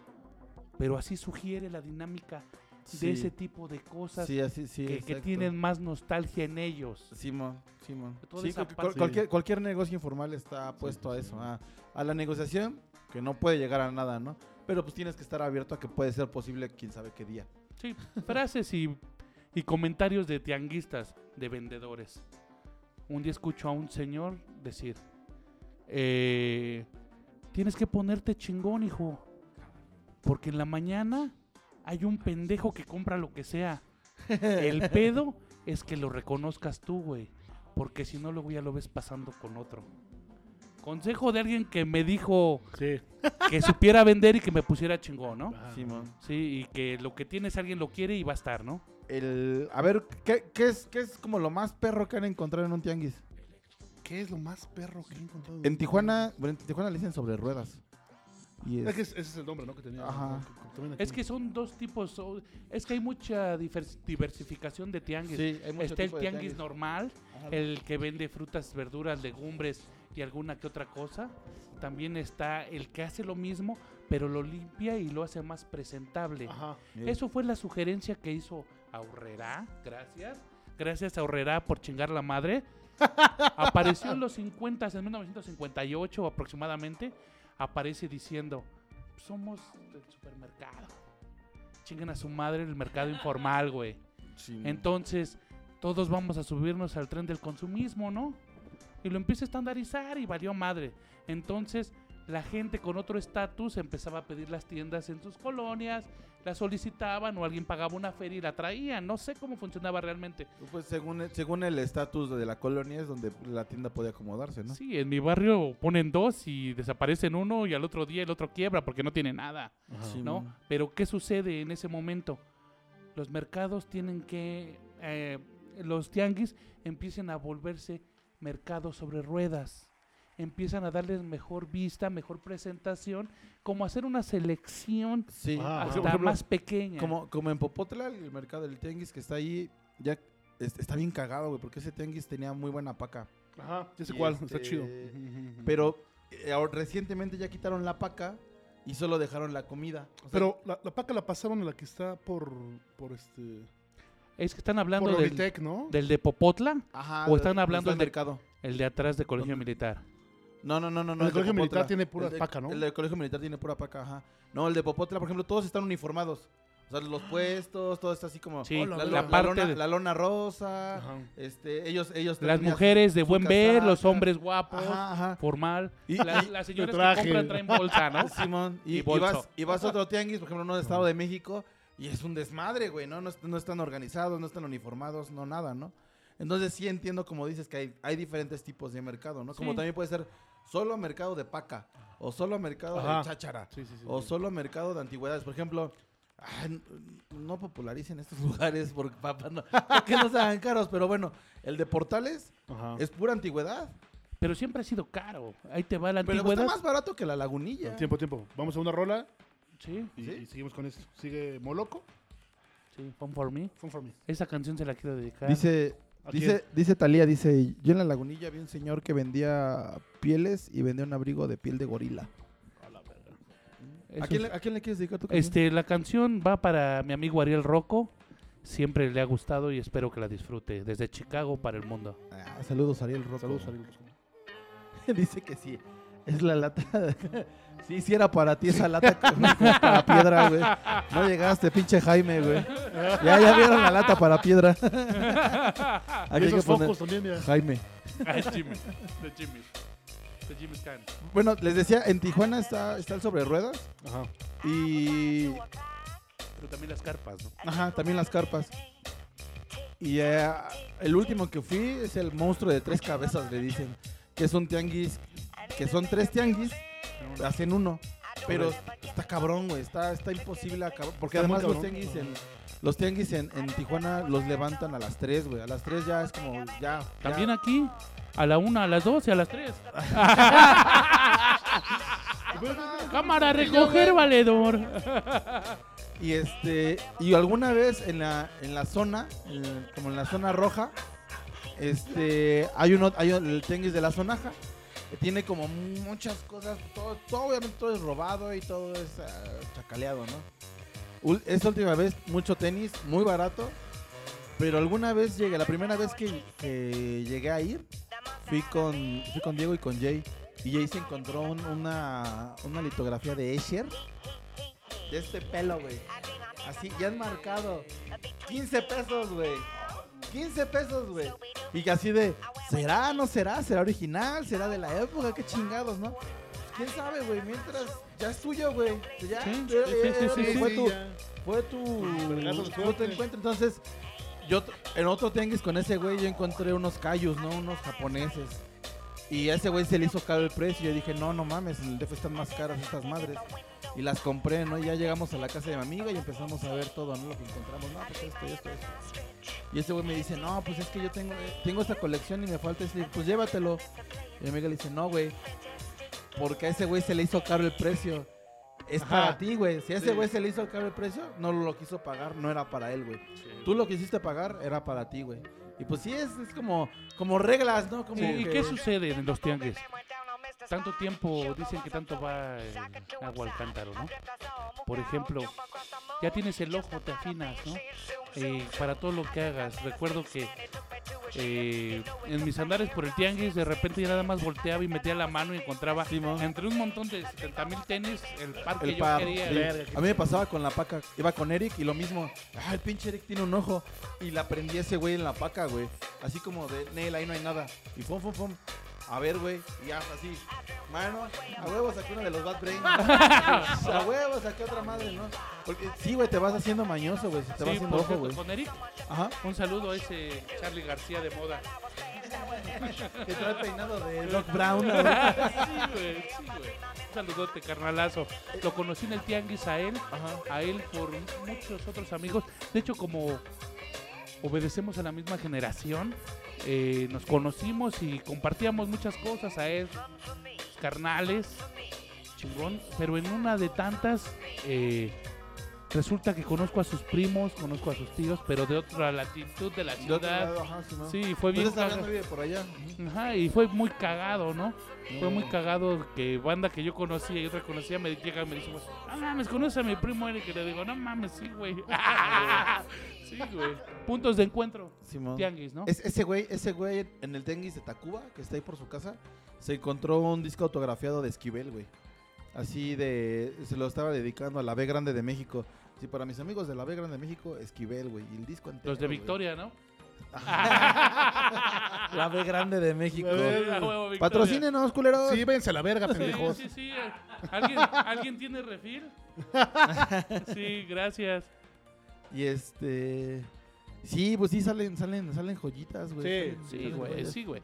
Pero así sugiere la dinámica Sí. de ese tipo de cosas Sí, así, sí. que, tienen más nostalgia en ellos. Simón, Simón. Cualquier, cualquier negocio informal está puesto a eso, a, a la negociación, que no puede llegar a nada, ¿no? Pero pues tienes que estar abierto a que puede ser posible quién sabe qué día. Sí, frases y, y comentarios de tianguistas, de vendedores. Un día escucho a un señor decir, eh, tienes que ponerte chingón, hijo. Porque en la mañana hay un pendejo que compra lo que sea. El (laughs) pedo es que lo reconozcas tú, güey. Porque si no, luego ya lo ves pasando con otro. Consejo de alguien que me dijo Sí. que supiera vender y que me pusiera chingón, ¿no? Ajá. Simón. Sí, y que lo que tienes alguien lo quiere y va a estar, ¿no? El, a ver, ¿qué, qué es, ¿qué es como lo más perro que han encontrado en un tianguis? ¿Qué es lo más perro que he encontrado? En Tijuana, bueno, en Tijuana le dicen sobre ruedas. Y Es es- que ese es el nombre, ¿no? Que tenía. Ajá. que. Es que son dos tipos, es que hay mucha divers- diversificación de tianguis. Sí, hay mucho Está el tipo de tianguis tianguis. normal, Ajá. el que vende frutas, verduras, legumbres y alguna que otra cosa. También está el que hace lo mismo, pero lo limpia y lo hace más presentable. Ajá. Eso fue la sugerencia que hizo Aurrera. Gracias. Gracias a Aurrera por chingar la madre. (laughs) Apareció en los 50, en 1958 aproximadamente. Aparece diciendo: Somos del supermercado. Chinguen a su madre el mercado informal, güey. Entonces, todos vamos a subirnos al tren del consumismo, ¿no? Y lo empieza a estandarizar y valió madre. Entonces, la gente con otro estatus empezaba a pedir las tiendas en sus colonias, las solicitaban o alguien pagaba una feria y la traían. No sé cómo funcionaba realmente. Pues según, el- según el estatus de la colonia es donde la tienda puede acomodarse, ¿no? Sí, en mi barrio ponen dos y desaparecen uno y al otro día el otro quiebra porque no tiene nada. Ajá. ¿no? Pero ¿qué sucede en ese momento? Los mercados tienen que, eh, los tianguis empiezan a volverse mercados sobre ruedas. Empiezan a darles mejor vista, mejor presentación, como hacer una selección Sí. Ah, hasta ejemplo, más pequeña. Como, como en Popotla, el mercado del tianguis que está ahí, ya es- está bien cagado, güey, porque ese tianguis tenía muy buena paca. Ajá. Ya sé cuál. este, Está chido. Pero eh, recientemente ya quitaron la paca y solo dejaron la comida. O sea, Pero la, la paca la pasaron a la que está por. Por este. es que están hablando del, del de Popotla, ajá, o están hablando del- mercado. el de atrás de Colegio ¿Dónde? Militar. No, no, no, no. no el de colegio militar tiene pura El de- paca, ¿no? El del colegio militar tiene pura paca, ajá. No, el de Popotla, por ejemplo, todos están uniformados. O sea, los puestos, todo está así como Sí, la, la la- la parte lona, de- la lona rosa, Ajá. este, ellos, ellos Las mujeres de buen ver, los hombres guapos, Ajá, ajá. formal. Y- las, señoras traje. que compran traen bolsa, ¿no? (laughs) Simón, y, Y y bolso. vas, y vas a otro tianguis, por ejemplo, no de Estado de México, y es un desmadre, güey, ¿no? No, est- no están organizados, no están uniformados, no nada, ¿no? Entonces sí entiendo, como dices, que hay, hay diferentes tipos de mercado, ¿no? Como Sí. también puede ser solo mercado de paca, o solo mercado Ajá. de cháchara, Sí, sí, sí. o sí. solo mercado de antigüedades. Por ejemplo, ay, no popularicen estos (laughs) lugares porque, papá, no, que no sean caros, pero bueno, el de Portales Ajá. es pura antigüedad, Pero siempre ha sido caro. Ahí te va la pero antigüedad. está más barato que la lagunilla. Tiempo, tiempo. Vamos a una rola Sí, y, ¿Sí? y seguimos con esto. Sigue Moloco. sí, Fun for Me. Fun for me. Esa canción se la quiero dedicar. Dice, ¿A dice, dice Talía, dice, yo en la lagunilla vi un señor que vendía pieles y vendía un abrigo de piel de gorila. ¿A quién, es- le, a quién le quieres dedicar tu canción? Este, la canción va para mi amigo Ariel Rocco. Siempre le ha gustado y espero que la disfrute. Desde Chicago para el mundo. Ah, saludos, Ariel Rocco. Saludos, Ariel. (laughs) dice que sí, es la lata. (laughs) sí, sí era para ti esa lata (laughs) para piedra, güey. No llegaste, pinche Jaime, güey. Ya, ya vieron la lata para piedra. Aquí (laughs) hay que poner también, mira. Jaime. Ah, Jimmy. De Jimmy. De Jimmy Scan. Bueno, les decía, en Tijuana está, está el sobre ruedas Ajá. y Pero también las carpas, ¿no? Ajá, también las carpas. Y eh, el último que fui es el monstruo de tres cabezas, le dicen. Que es un tianguis, que son tres tianguis, hacen uno. Pero está cabrón, güey, está, está imposible acabar. Porque Está además los cabrón. tianguis, en, los tianguis en, en Tijuana los levantan a las 3, güey. A las 3 ya es como, ya. También ya. aquí, a la una, a las dos y a las tres. (laughs) (laughs) Cámara, a recoger, valedor. Y este y alguna vez en la en la zona, en- como en la zona roja, este hay uno hay el tianguis de la zonaja tiene como muchas cosas, todo, todo obviamente todo es robado y todo es ah, chacaleado, ¿no? Esta última vez mucho tenis, muy barato, pero alguna vez llegué, la primera vez que, llegué a ir, fui con fui con Diego y con Jay y Jay se encontró un- una una litografía de Escher de este pelo, güey. Así, ya enmarcado. 15 pesos, güey. 15 pesos, güey. Y que así de, ¿será? ¿No será? ¿Será original? ¿Será de la época? ¿Qué chingados, no? ¿Quién sabe, güey? Mientras, ya es tuyo, güey. Ya, Sí, eh, sí, sí, eh, sí, fue sí, tu, ya. fue tu, fue tu encuentro. Entonces, yo en otro tianguis con ese güey, yo encontré unos callos, ¿no? Unos japoneses. Y a ese güey se le hizo caro el precio. Yo dije, no, no mames, en el DF están más caras estas madres. Y las compré, ¿no? Y ya llegamos a la casa de mi amiga y empezamos a ver todo, ¿no? Lo que encontramos. No, pues esto, esto, esto. Y ese güey me dice, no, pues es que yo tengo, eh, tengo esta colección y me falta ese. Pues llévatelo. Y mi amiga le dice, no, güey. Porque a ese güey se le hizo caro el precio. Es Ajá. para ti, güey. Si a ese Sí. güey se le hizo caro el precio, no lo quiso pagar, no era para él, güey. Tú lo quisiste pagar, era para ti, güey. Y pues sí, es, es como, como reglas, ¿no? Como Sí, ¿Y que- qué sucede en los tianguis? Tanto tiempo dicen que tanto va el agua al cántaro, ¿no? Por ejemplo, ya tienes el ojo, te afinas, ¿no? Eh, para todo lo que hagas. Recuerdo que eh, en mis andares por el tianguis, de repente ya nada más volteaba y metía la mano y encontraba entre un montón de 70 mil tenis el par que El yo par, quería. sí. Verga, A mí me pasaba con la paca. Iba con Eric y lo mismo. Ah, el pinche Eric tiene un ojo. Y la prendí a ese güey en la paca, güey. Así como de, Nel, ahí no hay nada. Y fum, fum, fum. A ver, güey. Y ya, así. Mano, a huevo saqué una de los Bad Brains. (laughs) a huevo saqué otra madre, ¿no? Porque sí, güey, te vas haciendo mañoso, güey. Te va Sí, haciendo ojo, güey. con Eric, Ajá. un saludo a ese Charlie García de moda. (laughs) Que trae peinado de Doc Brown. güey. sí, güey, sí, güey. Un saludote, carnalazo. Lo conocí en el tianguis a él, Ajá. a él por muchos otros amigos. De hecho, como obedecemos a la misma generación, eh, nos conocimos y compartíamos muchas cosas a él, carnales, chingón. Pero en una de tantas, eh, resulta que conozco a sus primos, conozco a sus tíos, pero de otra latitud de la ciudad. lado, ajá, Simón. Sí, fue bien cagado. por allá. Ajá, y fue muy cagado, ¿no? Fue muy cagado que banda que yo conocía y reconocía me llega y me dice, güey, no mames, conoces a mi primo Eric. Y le digo, no mames, sí, güey. (laughs) sí, güey. Puntos de encuentro. Simón. Tianguis, ¿no? Es- ese güey, ese güey en el Tenguis de Tacuba, que está ahí por su casa, se encontró un disco autografiado de Esquivel, güey. Así de, se lo estaba dedicando a la B Grande de México. Sí, para mis amigos de la B Grande de México, Esquivel, güey. Y el disco entero. Los de güey. Victoria, ¿no? (laughs) La B Grande de México. A ver, A huevo, Victoria. Patrocínenos, culeros. Sí, váyanse a la verga, Sí, pendejos. sí, sí. ¿Alguien, ¿Alguien tiene refil? (laughs) Sí, gracias. Y este. Sí, pues sí salen, salen, salen joyitas, güey. Sí, Salen- Sí, güey, sí, güey.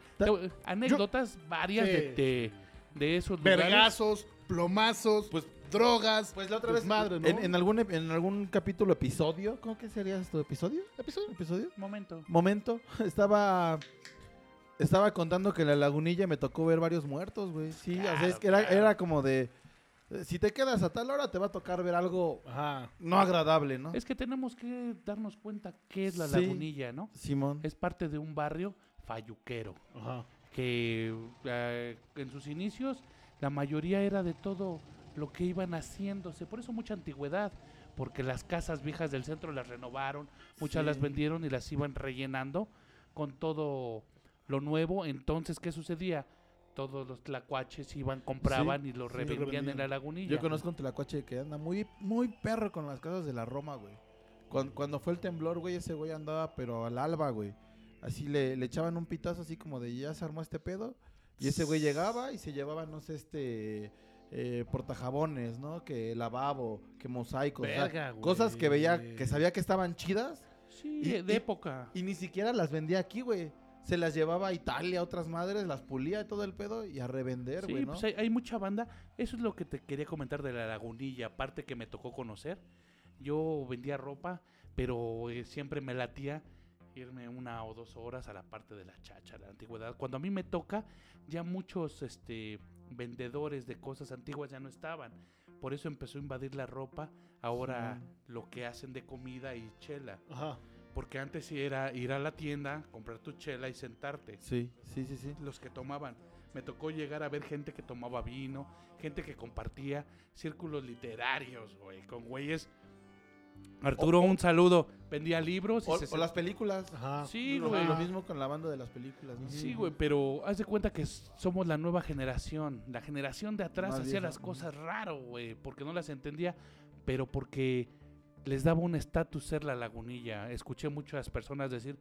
Anécdotas varias Sí. de, de, de esos lugares. Vergazos, plomazos, Pues- drogas. Pues la otra pues vez, madre, ¿no? en, en algún, ep- en algún capítulo, episodio, ¿cómo que sería esto? ¿Episodio? ¿Episodio? ¿Episodio? Momento. Momento, (laughs) estaba estaba contando que en la lagunilla me tocó ver varios muertos, güey. Sí, o sea, es Claro, que era, claro. era como de, si te quedas a tal hora te va a tocar ver algo Ajá. no agradable, ¿no? Es que tenemos que darnos cuenta qué es la Sí. lagunilla, ¿no? Simón. Es parte de un barrio falluquero. Ajá. que eh, en sus inicios la mayoría era de todo lo que iban haciéndose, por eso mucha antigüedad, porque las casas viejas del centro las renovaron, muchas Sí. las vendieron y las iban rellenando con todo lo nuevo, entonces ¿qué sucedía? Todos los tlacuaches iban, compraban y los sí, revendían en la lagunilla. Yo conozco un telacuache que anda muy, muy perro con las casas de la Roma, güey. Cuando, cuando fue el temblor, güey, ese güey andaba, pero al alba, güey. Así le, le echaban un pitazo así como de ya se armó este pedo. Y ese güey llegaba y se llevaba, no sé, este... Eh, portajabones, ¿no? Que lavabo, que mosaicos. o sea, Verga, güey. cosas que veía, que sabía que estaban chidas Sí, y- de y- época. y ni siquiera las vendía aquí, güey. Se las llevaba a Italia, a otras madres, las pulía y todo el pedo y a revender, Sí, güey, ¿no? pues hay, hay mucha banda. Eso es lo que te quería comentar de la lagunilla, aparte que me tocó conocer. Yo vendía ropa, pero eh, siempre me latía irme una o dos horas a la parte de la chacha, la antigüedad. Cuando a mí me toca, ya muchos este, vendedores de cosas antiguas ya no estaban. Por eso empezó a invadir la ropa. Ahora lo que hacen de comida y chela. Ajá. Porque antes sí era ir a la tienda, comprar tu chela y sentarte Sí, sí, sí, sí. los que tomaban. Me tocó llegar a ver gente que tomaba vino, gente que compartía círculos literarios, güey, con güeyes. Arturo, un saludo. Vendía libros. y O, se o las películas. Ajá. Sí, lo, güey. lo mismo con la banda de las películas. ¿no? Sí, güey, pero haz de cuenta que somos la nueva generación. La generación de atrás Más hacía vieja, las cosas raro, güey, porque no las entendía, pero porque les daba un estatus ser la lagunilla. Escuché muchas personas decir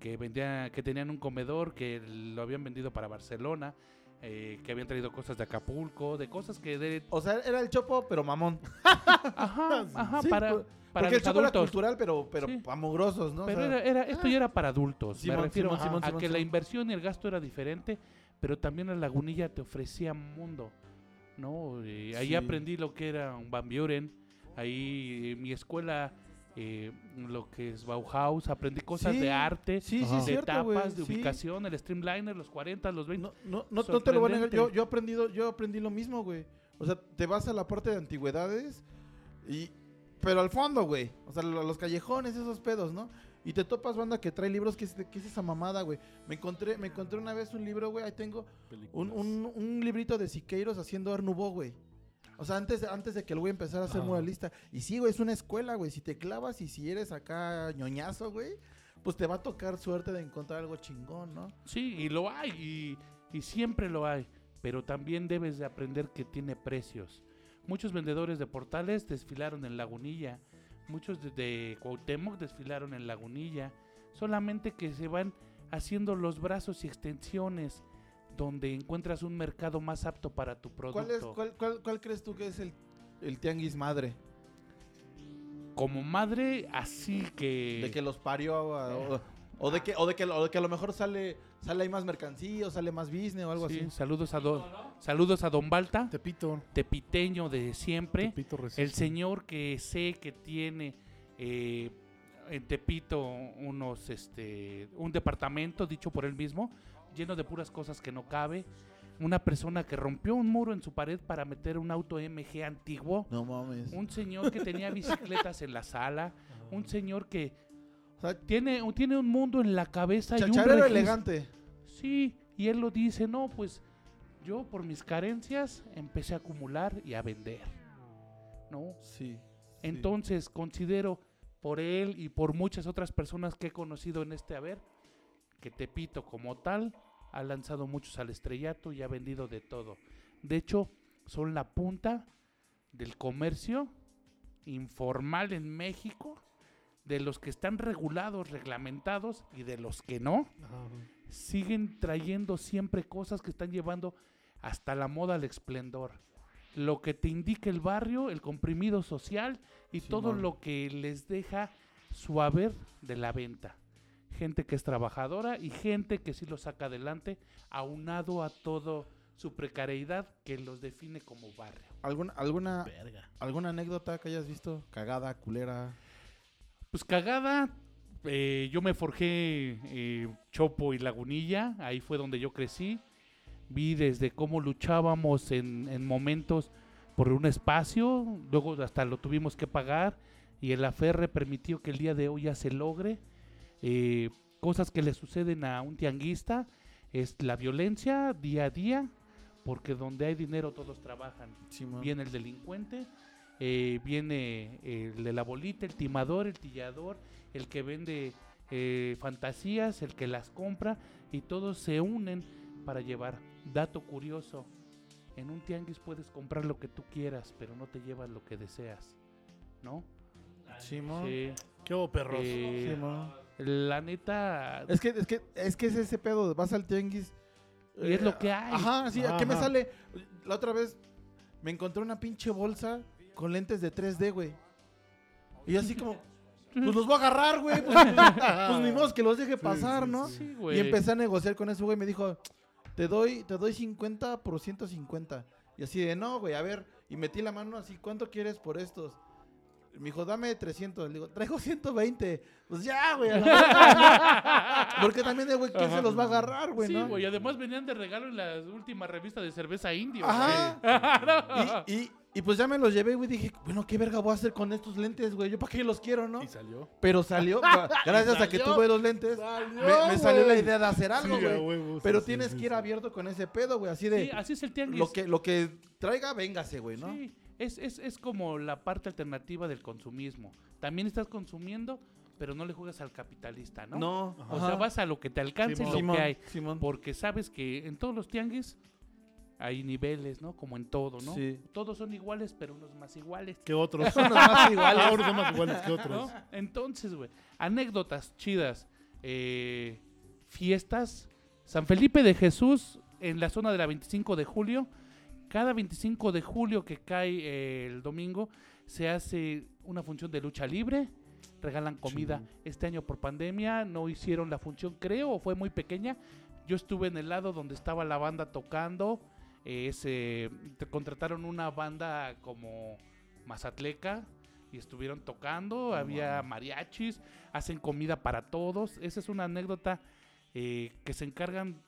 que vendían, que tenían un comedor, que lo habían vendido para Barcelona, eh, que habían traído cosas de Acapulco, de cosas que de O sea, era el chopo, pero mamón. ajá, (laughs) ajá, Sí, para, por- para Porque el los chopo era adultos. cultural, pero, pero Sí. amugrosos, ¿no? O Pero sea, era, era- esto ya era para adultos. Simón, Me refiero Simón, a- Simón, a, Simón, que la inversión y el gasto era diferente, pero también la lagunilla te ofrecía mundo. ¿no? Eh, ahí Sí. aprendí lo que era un Van Buren. Ahí en mi escuela, eh, lo que es Bauhaus, aprendí cosas Sí, de arte, sí, sí, de cierto, tapas, güey, de sí. ubicación, el Streamliner, los 40, los 20. No, no, no, no te lo voy a negar. Yo, yo, aprendido, yo aprendií lo mismo, güey. O sea, te vas a la parte de antigüedades y... Pero al fondo, güey. O sea, lo- los callejones, esos pedos, ¿no? Y te topas banda que trae libros. ¿Qué es, qué es esa mamada, güey? Me encontré, me encontré una vez un libro, güey. Ahí tengo un, un, un librito de Siqueiros haciendo Art güey. O sea, antes, de- antes de que el güey empezara a ser muralista. Y sí, güey, es una escuela, güey. Si te clavas y si eres acá ñoñazo, güey, pues te va a tocar suerte de encontrar algo chingón, ¿no? Sí, y lo hay, y, y siempre lo hay, pero también debes de aprender que tiene precios. Muchos vendedores de portales desfilaron en Lagunilla, muchos de, de Cuauhtémoc desfilaron en Lagunilla, solamente que se van haciendo los brazos y extensiones donde encuentras un mercado más apto para tu producto. ¿Cuál, es, cuál, cuál, cuál crees tú que es el, el tianguis madre? Como madre, así que... De que los parió a- o, o de que, o, de que, o de que a lo mejor sale, sale ahí más mercancía o sale más business o algo Sí, así. saludos a, don, saludos a Don Balta, Tepito. tepiteño de siempre. Tepito. El señor que sé que tiene eh, en Tepito unos, este, un departamento, dicho por él mismo, lleno de puras cosas que no cabe. Una persona que rompió un muro en su pared para meter un auto MG antiguo. No mames. Un señor que tenía (laughs) bicicletas en la sala. Un señor que O sea, tiene, tiene un mundo en la cabeza y un elegante. Sí, y él lo dice, no, pues yo por mis carencias empecé a acumular y a vender. ¿No? Sí. Entonces considero por él y por muchas otras personas que he conocido en este haber que Tepito como tal ha lanzado muchos al estrellato y ha vendido de todo. De hecho, son la punta del comercio informal en México, de los que están regulados, reglamentados y de los que no, Ajá, siguen trayendo siempre cosas que están llevando hasta la moda al esplendor. Lo que te indica el barrio, el comprimido social y todo lo que les deja su haber de la venta. Gente que es trabajadora y gente que sí lo saca adelante, aunado a todo su precariedad que los define como barrio. ¿Alguna, alguna, Verga. ¿Alguna anécdota que hayas visto? Cagada, culera. Pues cagada, eh, yo me forjé eh, Chopo y Lagunilla, ahí fue donde yo crecí. Vi desde cómo luchábamos en, en momentos por un espacio, luego hasta lo tuvimos que pagar y el aferre permitió que el día de hoy ya se logre. Eh, cosas que le suceden a un tianguista es la violencia día a día, porque donde hay dinero todos trabajan Simón. viene el delincuente, eh, viene el de la bolita, el timador, el tillador, el que vende eh, fantasías, el que las compra y todos se unen para llevar. Dato curioso, en un tianguis puedes comprar lo que tú quieras, pero no te llevas lo que deseas, ¿no? Simón. Sí, ¿Qué hubo, perros? eh, Simón. La neta, Es que, es que, es que es ese pedo, vas al tianguis. Y es eh, lo que hay. Ajá, sí, ¿a qué me Ajá. sale? La otra vez me encontré una pinche bolsa con lentes de 3D, güey. Y así como, pues los voy a agarrar, güey. Pues, (laughs) pues ni modo que los deje pasar, sí, ¿no? sí. sí, güey. Y empecé a negociar con ese güey. Me dijo, te doy, te doy 50 por 150. Y así de, no, güey, a ver. Y metí la mano así, ¿cuánto quieres por estos? Me dijo, dame 300. Le digo, traigo 120. Pues ya, güey. a la (laughs) verga. Porque también el güey, ¿quién se los va a agarrar, güey, Sí, no? güey, además venían de regalo en la última revista de cerveza indio. Ajá. Y, y, y pues ya me los llevé, güey. Dije, bueno, ¿qué verga voy a hacer con estos lentes, güey? ¿Yo para qué los quiero, no? Y salió. Pero salió, (laughs) gracias a que tuve los lentes, Salió, me, me salió la idea de hacer algo, Sí, güey. Pero sí, tienes sí, que ir sí. abierto con ese pedo, güey. Así de, Sí, así es el tianguis. lo que, lo que traiga, véngase, güey, ¿no? Sí, es, es, es como la parte alternativa del consumismo. También estás consumiendo, pero no le juegas al capitalista, ¿no? No. O sea, vas a lo que te alcance y lo Simón, que hay. Simón. Porque sabes que en todos los tianguis hay niveles, ¿no? Como en todo, ¿no? Sí. Todos son iguales, pero unos más iguales. Que otros. (laughs) Unos más iguales. Ahora son más iguales que ¿no? otros. Entonces, güey, anécdotas chidas. eh, fiestas. San Felipe de Jesús en la zona de la 25 de julio. Cada 25 de julio que cae eh, el domingo se hace una función de lucha libre. Regalan comida. Este año por pandemia no hicieron la función, creo, o fue muy pequeña. Yo estuve en el lado donde estaba la banda tocando. eh, se te contrataron una banda como Mazatleca y estuvieron tocando. había mariachis, hacen comida para todos. Esa es una anécdota eh, que se encargan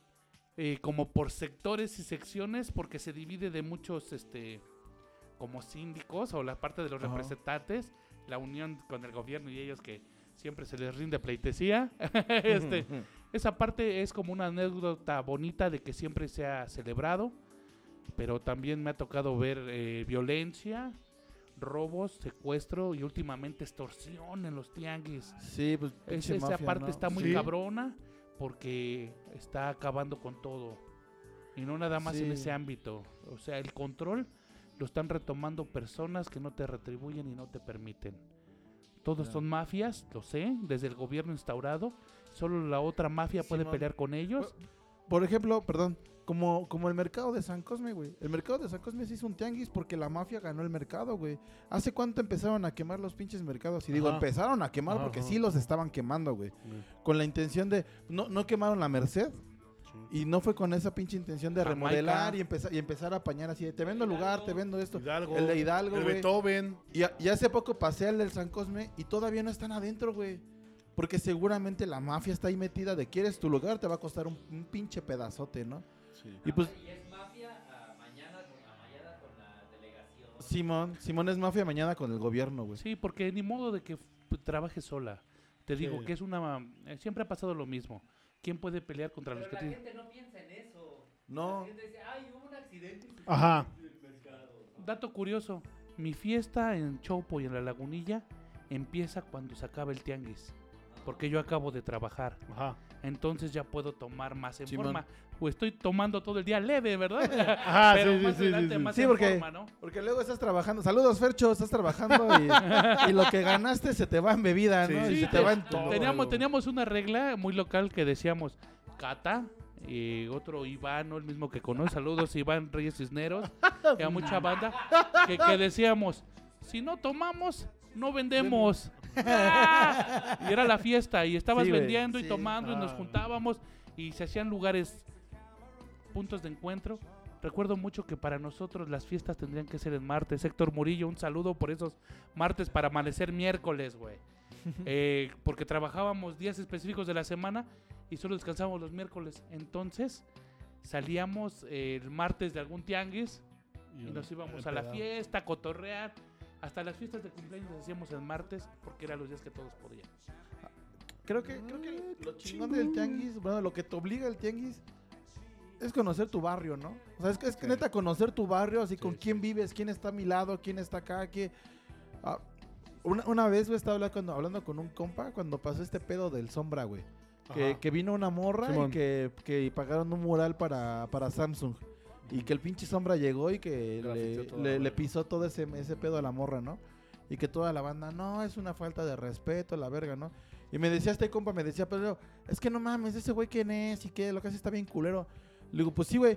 eh, como por sectores y secciones porque se divide de muchos este como síndicos o la parte de los Ajá. representantes, la unión con el gobierno y ellos que siempre se les rinde pleitesía. (laughs) este, esa parte es como una anécdota bonita de que siempre se ha celebrado, pero también me ha tocado ver eh, violencia, robos, secuestro y últimamente extorsión en los tianguis. Sí, pues Es- esa mafia, parte ¿no? está muy Sí. cabrona porque está acabando con todo. Y no nada más en ese ámbito. O sea, el control lo están retomando personas que no te retribuyen y no te permiten. Todos son mafias, lo sé, desde el gobierno instaurado. Solo la otra mafia puede pelear con ellos. Por ejemplo, perdón, como, como el mercado de San Cosme, güey. El mercado de San Cosme se hizo un tianguis porque la mafia ganó el mercado, güey. ¿Hace cuánto empezaron a quemar los pinches mercados? Y digo, Ajá. empezaron a quemar Ajá, porque sí los estaban quemando, güey. Con la intención de... No, no quemaron la Merced. Y no fue con esa pinche intención de Jamaica. remodelar y empezar, y empezar a apañar así de, te vendo lugar, te vendo esto. Hidalgo. El de Hidalgo, El güey. Beethoven. Y, a- y hace poco pasé al del San Cosme y todavía no están adentro, güey. Porque seguramente la mafia está ahí metida de quieres tu lugar, te va a costar un, un pinche pedazote, ¿no? Y pues Y es mafia amañada con, amañada con la delegación. Simón, Simón es mafia mañana con el gobierno, güey. Sí, porque ni modo de que trabaje sola. Te digo Sí. que es una... eh, siempre ha pasado lo mismo. ¿Quién puede pelear contra los que la gente no piensa en eso. No. La gente dice, ay, hubo un accidente. y se Ajá. fue del mercado". Dato curioso, mi fiesta en Chopo y en la Lagunilla empieza cuando se acaba el tianguis. porque yo acabo de trabajar. Ajá. Entonces ya puedo tomar más en forma. Pues estoy tomando todo el día leve, ¿verdad? (laughs) Ajá, Pero sí, sí, más sí, adelante, sí, sí. más Sí, en porque- forma, ¿no? Porque luego estás trabajando. Saludos, Fercho, estás trabajando y, y lo que ganaste se te va en bebida, ¿no? Sí, y sí, se te va en todo. Teníamos, teníamos una regla muy local que decíamos, Cata, y otro Iván, ¿no? el mismo que conoce, saludos Iván Reyes Cisneros, que a mucha banda, que, que decíamos, si no tomamos, no vendemos. ¡Ah! (laughs) Y era la fiesta, y estabas Sí, vendiendo y tomando, y nos Ah. juntábamos, y se hacían lugares, puntos de encuentro. Recuerdo mucho que para nosotros las fiestas tendrían que ser en martes. Héctor Murillo, un saludo por esos martes para amanecer miércoles, güey. (laughs) Eh, porque trabajábamos días específicos de la semana y solo descansábamos los miércoles. Entonces salíamos eh, el martes de algún tianguis y nos íbamos a la fiesta, a cotorrear. Hasta las fiestas de cumpleaños las hacíamos el martes porque eran los días que todos podían. Creo que, creo que lo chingón del tianguis, bueno, lo que te obliga el tianguis es conocer tu barrio, ¿no? O sea, es que es Sí. neta conocer tu barrio, así con Sí, quién vives, quién está a mi lado, quién está acá, qué... Ah, una, una vez, güey, estaba hablando, hablando con un compa cuando pasó este pedo del sombra, güey. Que, que vino una morra y que, que pagaron un mural para, para Samsung. Y que el pinche sombra llegó y que le, la pisó todo ese, ese pedo a la morra, ¿no? Y que toda la banda, no, es una falta de respeto, la verga, ¿no? Y me decía este compa, me decía, pero es que no mames, ese güey quién es y que lo que hace está bien culero. Le digo, pues sí, güey.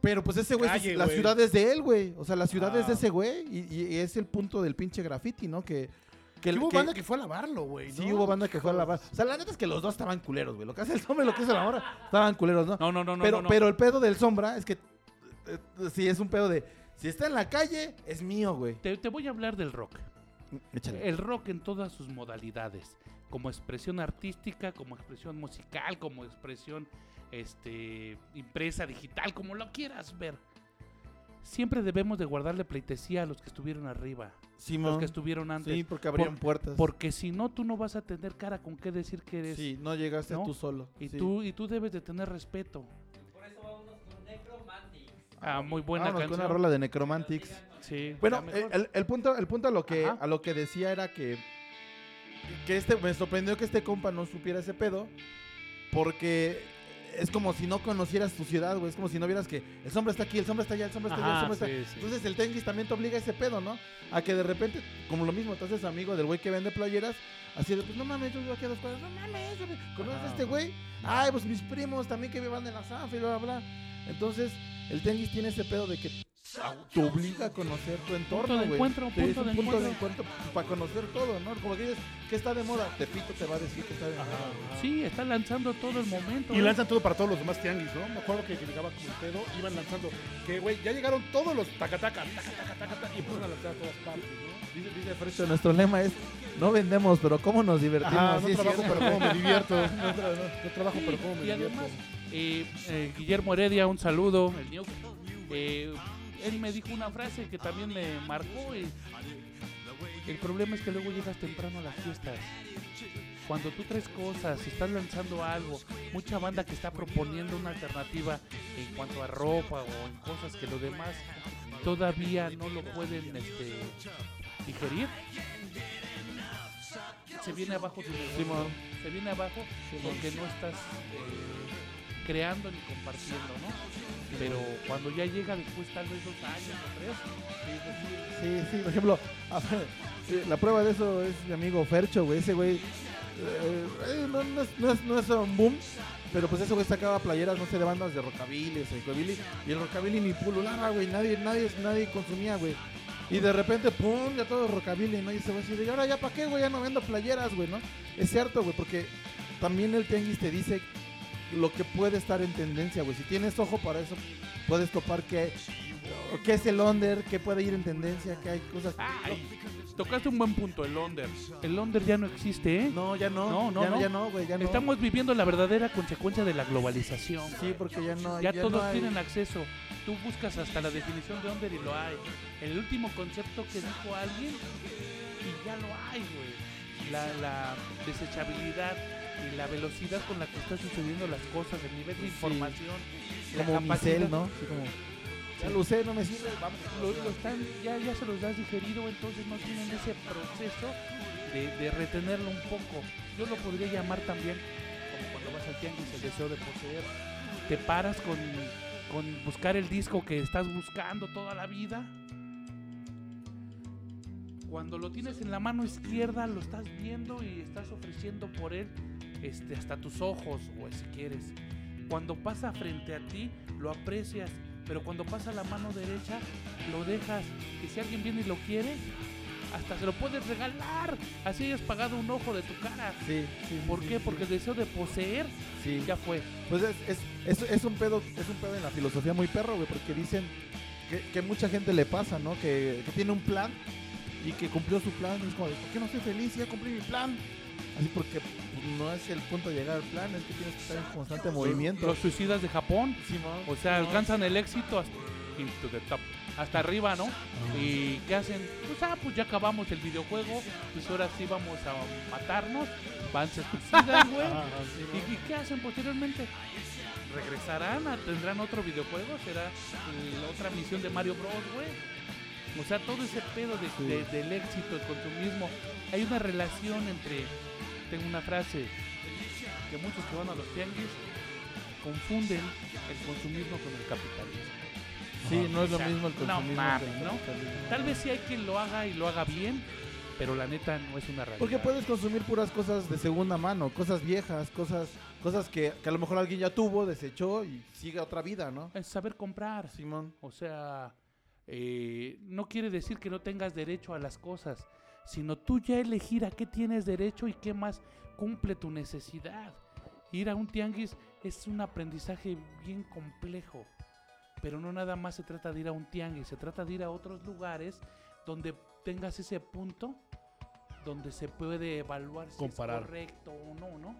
Pero pues ese güey, es- Calle, la güey. ciudad es de él, güey. O sea, la ciudad es de Ah. ese güey. Y, y es el punto del pinche graffiti, ¿no? Que, que, Que hubo que- banda que fue a lavarlo, güey. Sí, hubo banda que fue a lavar. O sea, la neta es que los dos estaban culeros, güey. Lo que hace el sombra y lo que hace la morra, estaban culeros, ¿no? No, no, no, no. pero, no, no. pero el pedo del sombra es que sí es un pedo de si está en la calle, es mío, güey. Te, te voy a hablar del rock. Échale. El rock en todas sus modalidades, como expresión artística, como expresión musical, como expresión este, impresa, digital, como lo quieras ver. Siempre debemos de guardarle pleitesía a los que estuvieron arriba, los que estuvieron antes. Sí, porque abrían Por- puertas. Porque si no, tú no vas a tener cara con qué decir que eres. Sí, no llegaste ¿no? tú solo. Y, sí. tú, y tú debes de tener respeto. Ah, muy buena Vámonos con canción. una rola de Necromantics. Sí, Bueno, el, el punto, el punto a lo que Ajá. a lo que decía era que que este me sorprendió que este compa no supiera ese pedo porque es como si no conocieras tu ciudad, güey. Es como si no vieras que el sombra está aquí, el sombra está allá, el sombra está allá, el sombra está. sí, sí. Entonces el tenguis también te obliga a ese pedo, ¿no? A que de repente, como lo mismo, te haces amigo del güey que vende playeras, así de, pues no mames, yo vivo aquí a dos cuadras, no mames, ¿conoces a este güey? Ay, pues mis primos también que vivan en la Sanfa y bla, bla, bla. Entonces, el tenguis tiene ese pedo de que te obliga a conocer tu entorno, Punto de güey. encuentro, Sí, es punto un de punto de encuentro. para conocer todo, ¿no? Como que dices, ¿qué está de moda? Tepito te va a decir que está de moda. güey. Sí, está lanzando todo el momento. Y ¿eh? lanzan todo para todos los demás tianguis, ¿no? Me acuerdo que llegaba como el pedo, iban lanzando, que güey, ya llegaron todos los tacataca, taca, taca, taca, taca, y empezaron a lanzar a todas partes, ¿no? Dice, dice Frecho, nuestro lema es, no vendemos, pero ¿cómo nos divertimos? Ajá, no Sí, es trabajo, cierto. pero cómo me divierto. No, tra- no, no trabajo, Sí, pero cómo me y divierto. Eh, eh, Guillermo Heredia, un saludo. El New, eh, él me dijo una frase que también me marcó. y el problema es que luego llegas temprano a las fiestas. Cuando tú traes cosas, estás lanzando algo, mucha banda que está proponiendo una alternativa en cuanto a ropa o en cosas que los demás todavía no lo pueden este, digerir, se viene abajo tu negocio. Se viene abajo porque no estás eh, creando ni compartiendo, ¿no? Pero cuando ya llega después tal vez dos años o tres, sí, decir, Sí, por ejemplo, a la prueba de eso es mi amigo Fercho, güey. Ese güey eh, eh, no, no es, no, es, un boom, pero pues ese güey sacaba playeras, no sé, de bandas de rockabilly, y el rockabilly ni pululaba, güey. Nadie, nadie, nadie consumía, güey. Y de repente, pum, ya todo rockabilly, ¿no? Y ese güey así de, "¿Y ahora ya para qué, güey? Ya no vendo playeras, güey, ¿no? Es cierto, güey, porque también el tianguis te dice lo que puede estar en tendencia, güey. Si tienes ojo para eso, puedes topar qué, qué es el under, qué puede ir en tendencia, qué hay cosas. Ay, tocaste un buen punto, el Onder. El Onder ya no existe, ¿eh? No, ya no. No, no, ya, no. ya no, güey, ya no. Estamos viviendo la verdadera consecuencia de la globalización. Sí, porque ya no ya, ya todos no hay- tienen acceso. Tú buscas hasta la definición de Onder y lo hay. El último concepto que dijo alguien y ya lo hay, güey. La, la desechabilidad y la velocidad con la que están sucediendo las cosas, el nivel de Sí. información, la Como capacidad. ¿no? Sí, como. Ya lo usé, no me sirve, vamos. Lo, lo están, ya, ya se los has digerido, entonces no tienen ese proceso de, de retenerlo un poco. Yo lo podría llamar también, como cuando vas al tianguis, el deseo de poseer. Te paras con, con buscar el disco que estás buscando toda la vida. Cuando lo tienes en la mano izquierda, lo estás viendo y estás ofreciendo por él este, hasta tus ojos, güey, si quieres. Cuando pasa frente a ti, lo aprecias. Pero cuando pasa la mano derecha, lo dejas. Y si alguien viene y lo quiere, hasta se lo puedes regalar. Así hayas pagado un ojo de tu cara. Sí, sí. ¿Por qué? Porque el deseo de poseer Sí. ya fue. Pues es, es, es, es un pedo, es un pedo en la filosofía muy perro, güey, porque dicen que, que mucha gente le pasa, ¿no? Que, que tiene un plan y que cumplió su plan. Y es como, ¿por qué no soy feliz? Ya cumplí mi plan. Así porque no es el punto de llegar al plan, es que tienes que estar en constante movimiento. Los suicidas de Japón, o sea, alcanzan el éxito hasta, into the top, hasta arriba, ¿no? ¿Y qué hacen? Pues, ah, pues ya acabamos el videojuego, pues ahora sí vamos a matarnos, van, se suicidan, güey. (laughs) ¿Y, y qué hacen posteriormente? ¿Regresarán? ¿Tendrán otro videojuego? ¿Será la otra misión de Mario Bros, güey? O sea, todo ese pedo de- de- del éxito, el consumismo. Hay una relación entre... Tengo una frase que muchos que van a los tianguis confunden el consumismo con el capitalismo. Sí, no es lo mismo el no consumismo. mames, que el ¿no? capitalismo. Tal vez sí hay quien lo haga y lo haga bien, pero la neta no es una realidad. Porque puedes consumir puras cosas de segunda mano, cosas viejas, cosas cosas que, que a lo mejor alguien ya tuvo, desechó y sigue otra vida, ¿no? Es saber comprar. Simón. O sea, eh, no quiere decir que no tengas derecho a las cosas, sino tú ya elegir a qué tienes derecho y qué más cumple tu necesidad. Ir a un tianguis es un aprendizaje bien complejo, pero no nada más se trata de ir a un tianguis, se trata de ir a otros lugares donde tengas ese punto donde se puede evaluar si Comparar. es correcto o no, ¿no?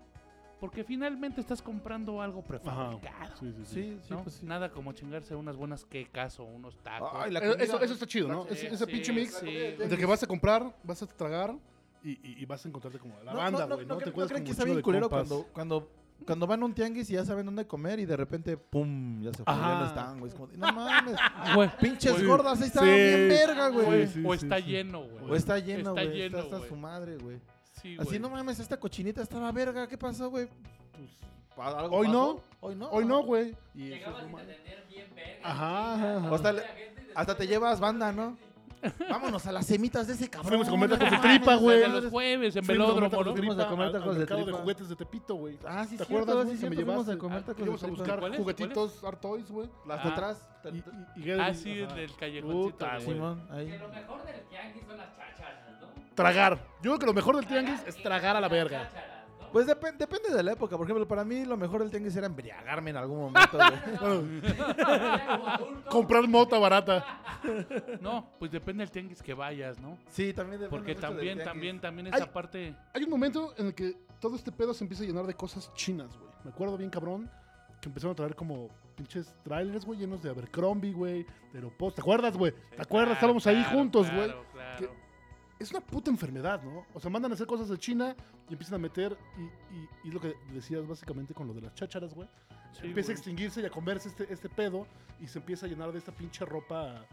Porque finalmente estás comprando algo prefabricado. Sí, sí, sí. Sí, sí, ¿no? pues sí. Nada como chingarse unas buenas quecas o unos tacos. Ay, la Eh, Eso, comida- eso está chido, ¿no? Sí, Ese, ese sí, pinche mix sí. entre que vas a comprar, vas a tragar y, y- y vas a encontrarte como la No, banda, güey, no, ¿no? no, Te ¿no encuentras creen como que un está chingo bien de culero compas. cuando, cuando, cuando van a un tianguis y ya saben dónde comer y de repente, pum, ya se fue, ya no Ajá. están, güey. Es como, de, no mames, (laughs) Güey, pinches Güey, gordas, ahí está sí. bien verga, güey. sí, o sí, está sí. lleno, güey. O está lleno, Está güey. lleno, Está hasta güey. su madre, güey. Sí, Así, no mames, esta cochinita estaba verga. ¿Qué pasó, güey? Pues, ¿algo Hoy pasó? no. Hoy no. Hoy no, güey. Y Llegabas es y lo te malo. tenían bien verga. Ajá, ajá, hasta, le- hasta te llevas banda, ¿no? (laughs) Vámonos a las semitas de ese cabrón. Fuimos a comer tacos de Ah, tripa, güey. los jueves en a velódromo, Fuimos a tripa comer tacos de mercado de tripa. juguetes de Tepito, güey. Ah, sí, ¿Te acuerdas, sí? Que me llevaste. a comer tacos de Fuimos a tripa. buscar juguetitos Art Toys, güey. Las de Ah. atrás. Ah, sí, del callejoncito. Puta. Simón, ahí. Que lo mejor del tianguis son las chácharas, ¿no? Tragar. Yo creo que lo mejor del tianguis es tragar a la verga. Pues depen- depende de la época. Por ejemplo, para mí lo mejor del tianguis era embriagarme en algún momento, güey. (laughs) (laughs) Comprar mota barata. No, pues depende del tianguis que vayas, ¿no? Sí, también depende Porque mucho del también, tianguis. también, también Ay. esa parte... Hay un momento en el que todo este pedo se empieza a llenar de cosas chinas, güey. Me acuerdo bien, cabrón, que empezaron a traer como pinches trailers, güey, llenos de Abercrombie, güey, de Aeropost. ¿Te acuerdas, güey? ¿Te acuerdas? Claro, Estábamos ahí juntos, güey. claro, claro. Es una puta enfermedad, ¿no? O sea, mandan a hacer cosas de China y empiezan a meter, y, y, y lo que decías básicamente con lo de las chácharas, güey. Sí, empieza a extinguirse y a comerse este, este pedo y se empieza a llenar de esta pinche ropa,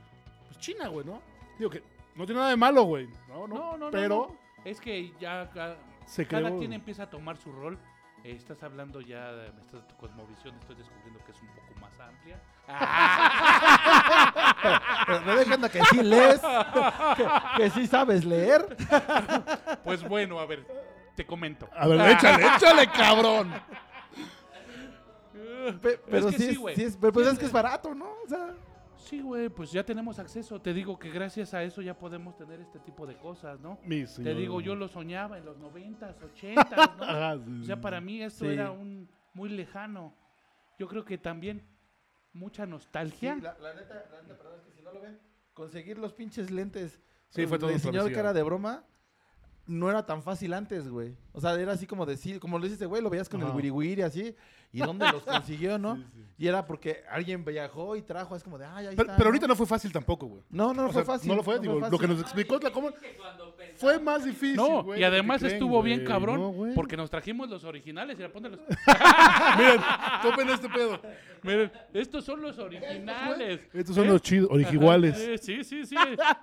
pues china, güey, ¿no? Digo que no tiene nada de malo, güey. No, no, No, no, no, pero no. Es que ya ca- se cada quien empieza a tomar su rol. Eh, estás hablando ya de me estás- tu cosmovisión, estoy descubriendo que es un poco más amplia. Pero me dejan de que sí lees, que, que sí sabes leer. Pues bueno, a ver, te comento. A ver, échale, échale, cabrón. Pe- pero que sí, sí, es, güey. sí es- pero pues es que es barato, ¿no? O sea, Sí, güey, pues ya tenemos acceso. Te digo que gracias a eso ya podemos tener este tipo de cosas, ¿no? Mi Te señor. digo, yo lo soñaba en los 90s, 80s, ¿no? Ajá, (laughs) sí, O sea, para mí esto Sí. era un muy lejano. Yo creo que también mucha nostalgia. sí, la, la neta, la neta, perdón, es que si no lo ven, conseguir los pinches lentes. Sí, fue todo El que era de broma no era tan fácil antes, güey. O sea, era así como decir, como lo dices, güey, lo veías con el Ajá. wiri wiri así. ¿Y dónde los (laughs) consiguió, no? Sí, sí. Y era porque alguien viajó y trajo, es como de, ay, ahí Pero, está, pero ¿no? ahorita no fue fácil tampoco, güey. No, no, no fue sea, fácil. No lo fue, digo, lo fácil. que nos explicó es la cómo fue más difícil, No, güey, y lo además creen, estuvo bien cabrón, No, güey. porque nos trajimos los originales. Mira, póntelos. (laughs) Miren, topen este pedo. Miren, estos son los originales. Estos son los chidos, originales. Sí, sí, sí, sí.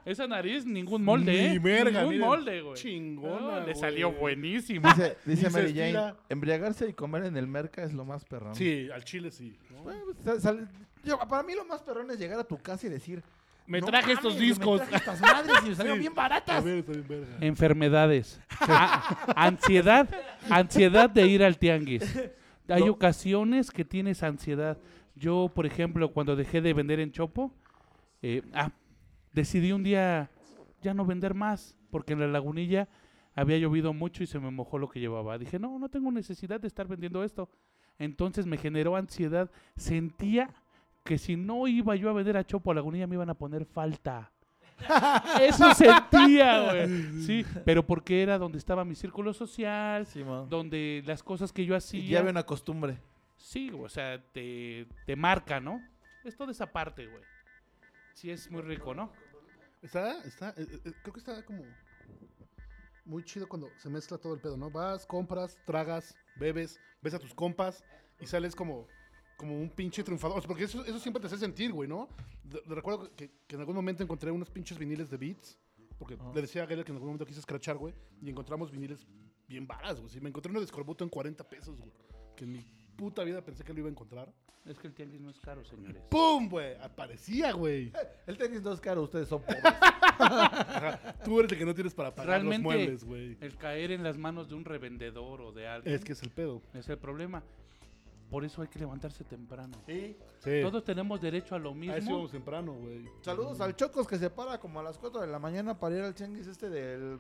Esa nariz, ningún molde, ¿eh? Ni verga, Ningún miren. molde, güey. Chingón. chingona. No, le salió buenísimo. Dice, dice Mary Jane, embriagarse y comer en el merca es lo más perrón. Sí, al chile sí. ¿no? Bueno, pues, sal- sal- yo- para mí lo más perrón es llegar a tu casa y decir... Me "No traje mames, estos discos. Me traje estas madres y me salieron Sí. bien A baratas. ver, está bien verga. Enfermedades. A- ansiedad. Ansiedad de ir al tianguis. Hay No. ocasiones que tienes ansiedad. Yo, por ejemplo, cuando dejé de vender en Chopo, eh, ah, decidí un día ya no vender más, porque en la lagunilla había llovido mucho y se me mojó lo que llevaba. Dije, no, no tengo necesidad de estar vendiendo esto. Entonces me generó ansiedad. Sentía que si no iba yo a vender a Chopo a Lagunilla me iban a poner falta. (laughs) Eso sentía, güey. Sí, pero porque era donde estaba mi círculo social, donde las cosas que yo Y hacía. ya había una costumbre. Sí, o sea, te, te marca, ¿no? Es toda esa parte, güey. Sí, es muy rico, ¿no? Está, está, eh, eh, creo que está como muy chido cuando se mezcla todo el pedo, ¿no? Vas, compras, tragas, bebes, ves a tus compas y sales como, como un pinche triunfador. O sea, porque eso, eso siempre te hace sentir, güey, ¿no? De- de- recuerdo que, que en algún momento encontré unos pinches viniles de Beats, porque le decía a Gabriel que en algún momento quise escrachar, güey, y encontramos viniles bien baras, güey. Sí, me encontré uno de Scorbuto en 40 pesos, güey, que en mi puta vida pensé que lo iba a encontrar. Es que el tianguis no es caro, señores. ¡Pum, güey! Aparecía, güey. El tenis no es caro, ustedes son pobres. (laughs) Tú eres el que no tienes para pagar Realmente, los muebles, güey. el caer en las manos de un revendedor o de alguien Es que es el pedo. es el problema. Por eso hay que levantarse temprano. Sí. Sí. Todos tenemos derecho a lo mismo. íbamos temprano, güey. Saludos al Chocos que se para como a las 4 de la mañana para ir al changuis este del...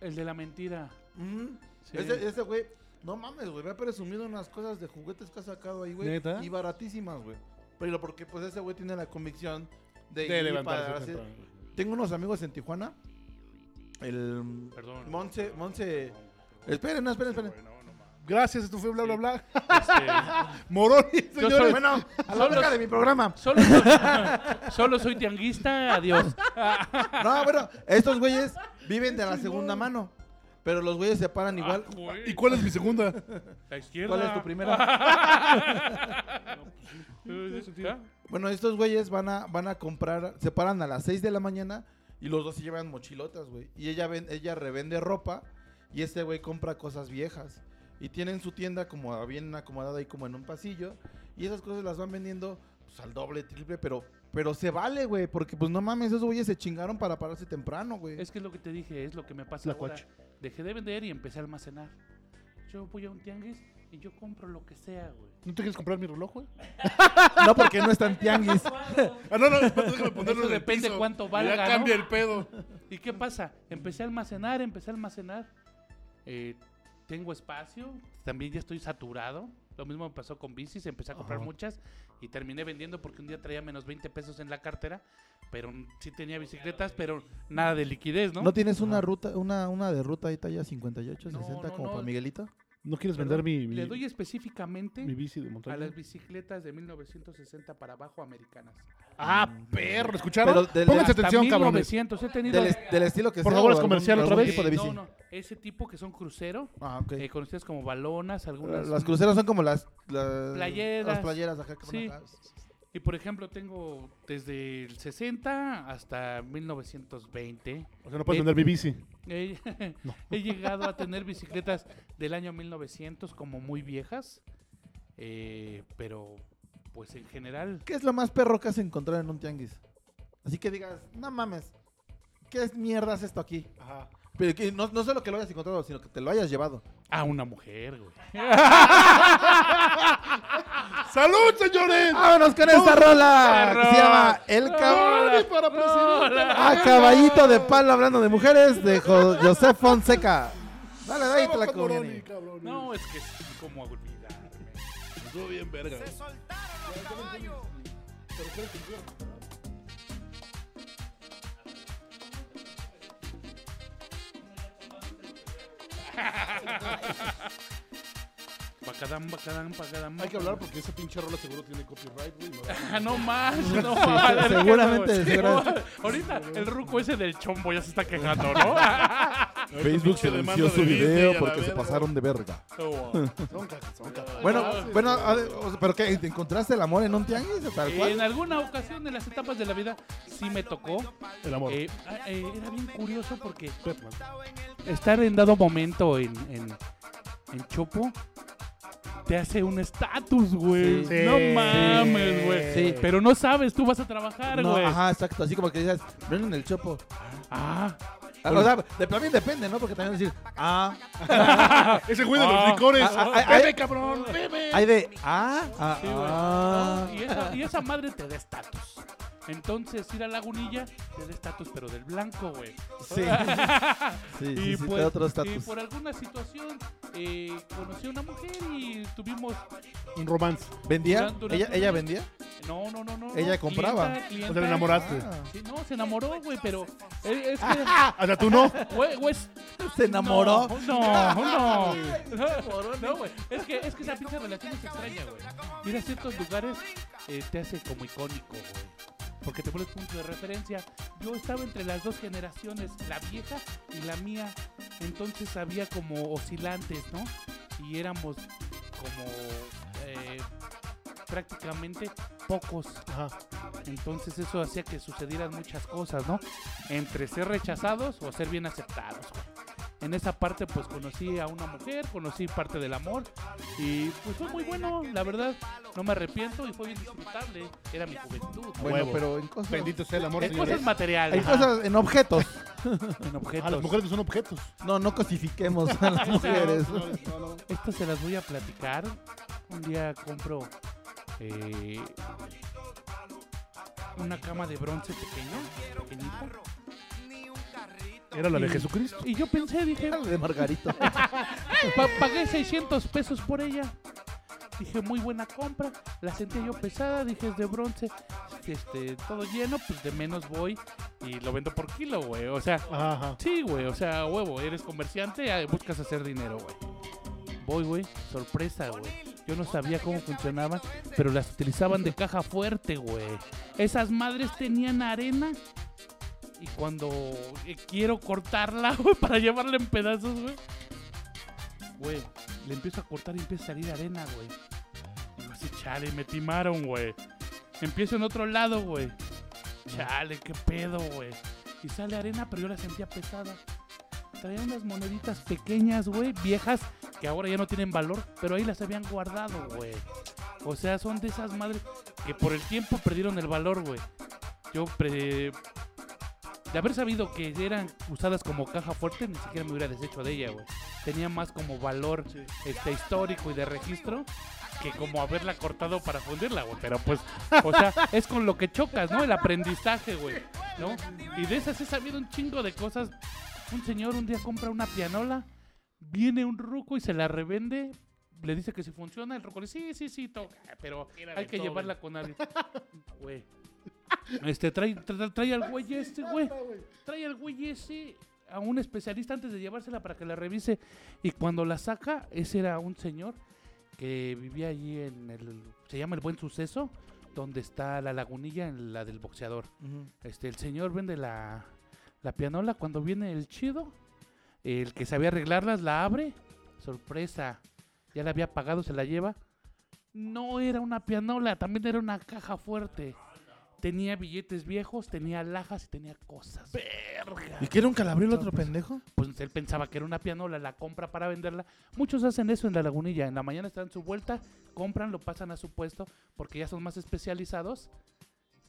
El de la mentira. Mm. Sí. Ese, ese güey, no mames, güey, me ha presumido unas cosas de juguetes que ha sacado ahí, güey. ¿Neta? Y baratísimas, güey. Pero porque pues ese güey tiene la convicción de, De levantarse para temprano. Tengo unos amigos en Tijuana. El Perdón. Monse, Monse. Esperen, no, esperen, esperen. Gracias, esto fue bla, bla, bla. (laughs) Este, Moroni, Yo señores. soy- Bueno, a la de mi programa. solo, soy, (laughs) solo soy tianguista, adiós. No, bueno, estos güeyes viven de la segunda mano. Pero los güeyes se paran igual. Ah, güey. ¿Y cuál es mi segunda? La izquierda. ¿Cuál es tu primera? (laughs) ¿Ya? Bueno, estos güeyes van a, van a comprar, se paran a las 6 de la mañana y los dos se llevan mochilotas, güey. Y ella, ven, ella revende ropa y este güey compra cosas viejas. Y tienen su tienda como bien acomodada ahí como en un pasillo. Y esas cosas las van vendiendo pues, al doble, triple, pero, pero se vale, güey. Porque pues no mames, esos güeyes se chingaron para pararse temprano, güey. Es que es lo que te dije, es lo que me pasa La ahora. cuacha. Dejé de vender y empecé a almacenar. Yo voy a un tianguis y yo compro lo que sea, güey. ¿No te quieres comprar mi reloj, güey? (laughs) No porque no están tianguis. (laughs) Ah, no, no, déjame ponerlo Eso en el depende piso. cuánto valga, Ya ¿no? cambia el pedo. ¿Y qué pasa? Empecé a almacenar, empecé a almacenar. Eh, tengo espacio, también ya estoy saturado. Lo mismo me pasó con bicis, empecé a comprar Ajá. muchas y terminé vendiendo porque un día traía menos 20 pesos en la cartera, pero sí tenía bicicletas, pero nada de liquidez, ¿no? ¿No tienes una ruta, una, una de ruta ahí talla 58, No, 60 no, como no. para Miguelito? ¿No quieres Perdón, vender mi, mi, Le doy específicamente mi bici de a montaña? las bicicletas de 1960 para abajo americanas. Ah, perro, ¿escucharon? Pero del- Pónganse Hasta atención, cabrones. 1900 he tenido... Del, est- del estilo que Por sea. favor, o es algún- comercial otra algún vez. tipo de Eh, bici. no, no, ese tipo que son crucero, Ah, ok. eh, conocidas como balonas, algunas... las cruceras son como las, las Playeras. Las playeras, que van Sí. acá. Y por ejemplo, tengo desde el 60 hasta 1920. O sea, no puedes vender mi bici. He, (laughs) he llegado a tener bicicletas del año 1900 como muy viejas. eh, pero pues en general... ¿Qué es lo más perro que has encontrado en un tianguis? Así que digas, no mames, ¿qué es mierda es esto aquí? Ajá. Pero que no, no solo que lo hayas encontrado, sino que te lo hayas llevado. A una mujer, güey. (laughs) ¡Salud, señores! ¡Vámonos con esta rola! Que se llama El Caballo. Moroni para presidente. A caballito de palo hablando de mujeres de Jo- José Fonseca. Dale, dale, te la. No, es que es como olvidarme. Estuvo bien verga. Bacadán, bacadán, bacadán. Hay que hablar porque esa pinche rola seguro tiene copyright, güey. no Ah, no más, no. Sí, verga, seguramente, güey. seguramente. No, ahorita el ruco ese del chombo ya se está quejando, ¿no? Facebook demanda silenció su video porque se pasaron de verga. Son cacas, son cacas. Bueno, bueno, ¿pero qué? ¿Te encontraste el amor en un tianguis o tal cual? En alguna ocasión en las etapas de la vida sí me tocó. El amor. Eh, ah, eh, era bien curioso porque estar en dado momento en, en, en Chopo te hace un estatus, güey. Sí. No mames, güey. Sí. Pero no sabes, tú vas a trabajar, No, güey. ajá, exacto. Así como que dices, ven en el chopo. Ah, Ah, O sea, de, también depende, ¿no? Porque también decir, ah, (laughs) Ese güey de los Ah. licores. Ah, ah, Bebe, cabrón, bebe. hay de, ah, ah, sí, güey. ah. No, y, esa, y esa madre te da estatus. Entonces, ir a Lagunilla te da estatus, pero del blanco, güey. Sí. (laughs) Sí, sí, y, sí, pues, te da otro y estatus. por alguna situación eh, conocí a una mujer y tuvimos... Un romance. ¿Vendía? Durante- durante ¿Ella, vendía? No, no, no, no. Ella no, compraba. clienta, clienta. O sea, le enamoraste. Ah. Sí, no, se enamoró, güey, pero es, es que... (laughs) Hasta tú no. Güey, güey, ¿Se enamoró? No, no, no. (laughs) No, güey. Es que, es que esa pinche relación es extraña, güey. Ir a ciertos lugares eh, te hace como icónico, güey. Porque te pones punto de referencia. Yo estaba entre las dos generaciones, la vieja y la mía. Entonces había como oscilantes, ¿no? Y éramos como eh, prácticamente pocos. Ajá. Entonces eso hacía que sucedieran muchas cosas, ¿no? Entre ser rechazados o ser bien aceptados, güey. En esa parte pues conocí a una mujer, conocí parte del amor y pues fue muy bueno, la verdad, no me arrepiento y fue bien disfrutable, era mi juventud, ¿no? Bueno, Huevo. pero en cosas... Bendito sea el amor, en señores. cosas materiales, En cosas, en objetos. (laughs) en objetos. Ah, las mujeres son objetos. No, no cosifiquemos a las (laughs) mujeres. No, no, no. Estas se las voy a platicar. Un día compro eh, una cama de bronce pequeña, pequeñita. Era la de Jesucristo. Y yo pensé, dije, de Margarito. (laughs) Pa- pagué 600 pesos por ella. Dije, muy buena compra. La sentía yo pesada. Dije, es de bronce. Este, todo lleno, pues de menos voy y lo vendo por kilo, güey. O sea, ajá. sí, güey. O sea, huevo, eres comerciante, ah, buscas hacer dinero, güey. Voy, güey. Sorpresa, güey. Yo no sabía cómo funcionaban, pero las utilizaban de caja fuerte, güey. Esas madres tenían arena. Y cuando eh, quiero cortarla, (laughs) güey, para llevarla en pedazos, güey. Güey, le empiezo a cortar y empieza a salir arena, güey. Digo así, chale, me timaron, güey. Empiezo en otro lado, güey. Chale, qué pedo, güey. Y sale arena, pero yo la sentía pesada. Traía unas moneditas pequeñas, güey, viejas, que ahora ya no tienen valor, pero ahí las habían guardado, güey. O sea, son de esas madres que por el tiempo perdieron el valor, güey. Yo, pre- de haber sabido que eran usadas como caja fuerte, ni siquiera me hubiera deshecho de ella, güey. Tenía más como valor este, histórico y de registro que como haberla cortado para fundirla, güey. Pero pues, (laughs) o sea, es con lo que chocas, ¿no? El aprendizaje, güey, ¿no? Y de esas he sabido un chingo de cosas. Un señor un día compra una pianola, viene un ruco y se la revende. Le dice que si funciona, el ruco le dice, sí, sí, sí, toca, pero hay que llevarla con alguien. (laughs) Güey. Este, trae, trae, trae al güey este, güey. Trae al güey ese a un especialista antes de llevársela para que la revise. Y cuando la saca, ese era un señor que vivía allí en el. Se llama El Buen Suceso, donde está la lagunilla, en la del boxeador. Este, el señor vende la, la pianola. Cuando viene el chido, el que sabía arreglarlas, la abre. Sorpresa. Ya la había pagado, se la lleva. No era una pianola, también era una caja fuerte. Tenía billetes viejos, tenía lajas y tenía cosas. Verga. ¿Y que era un calabril otro pendejo? Pues él pensaba que era una pianola, la compra para venderla. Muchos hacen eso en la lagunilla. En la mañana están en su vuelta, compran, lo pasan a su puesto porque ya son más especializados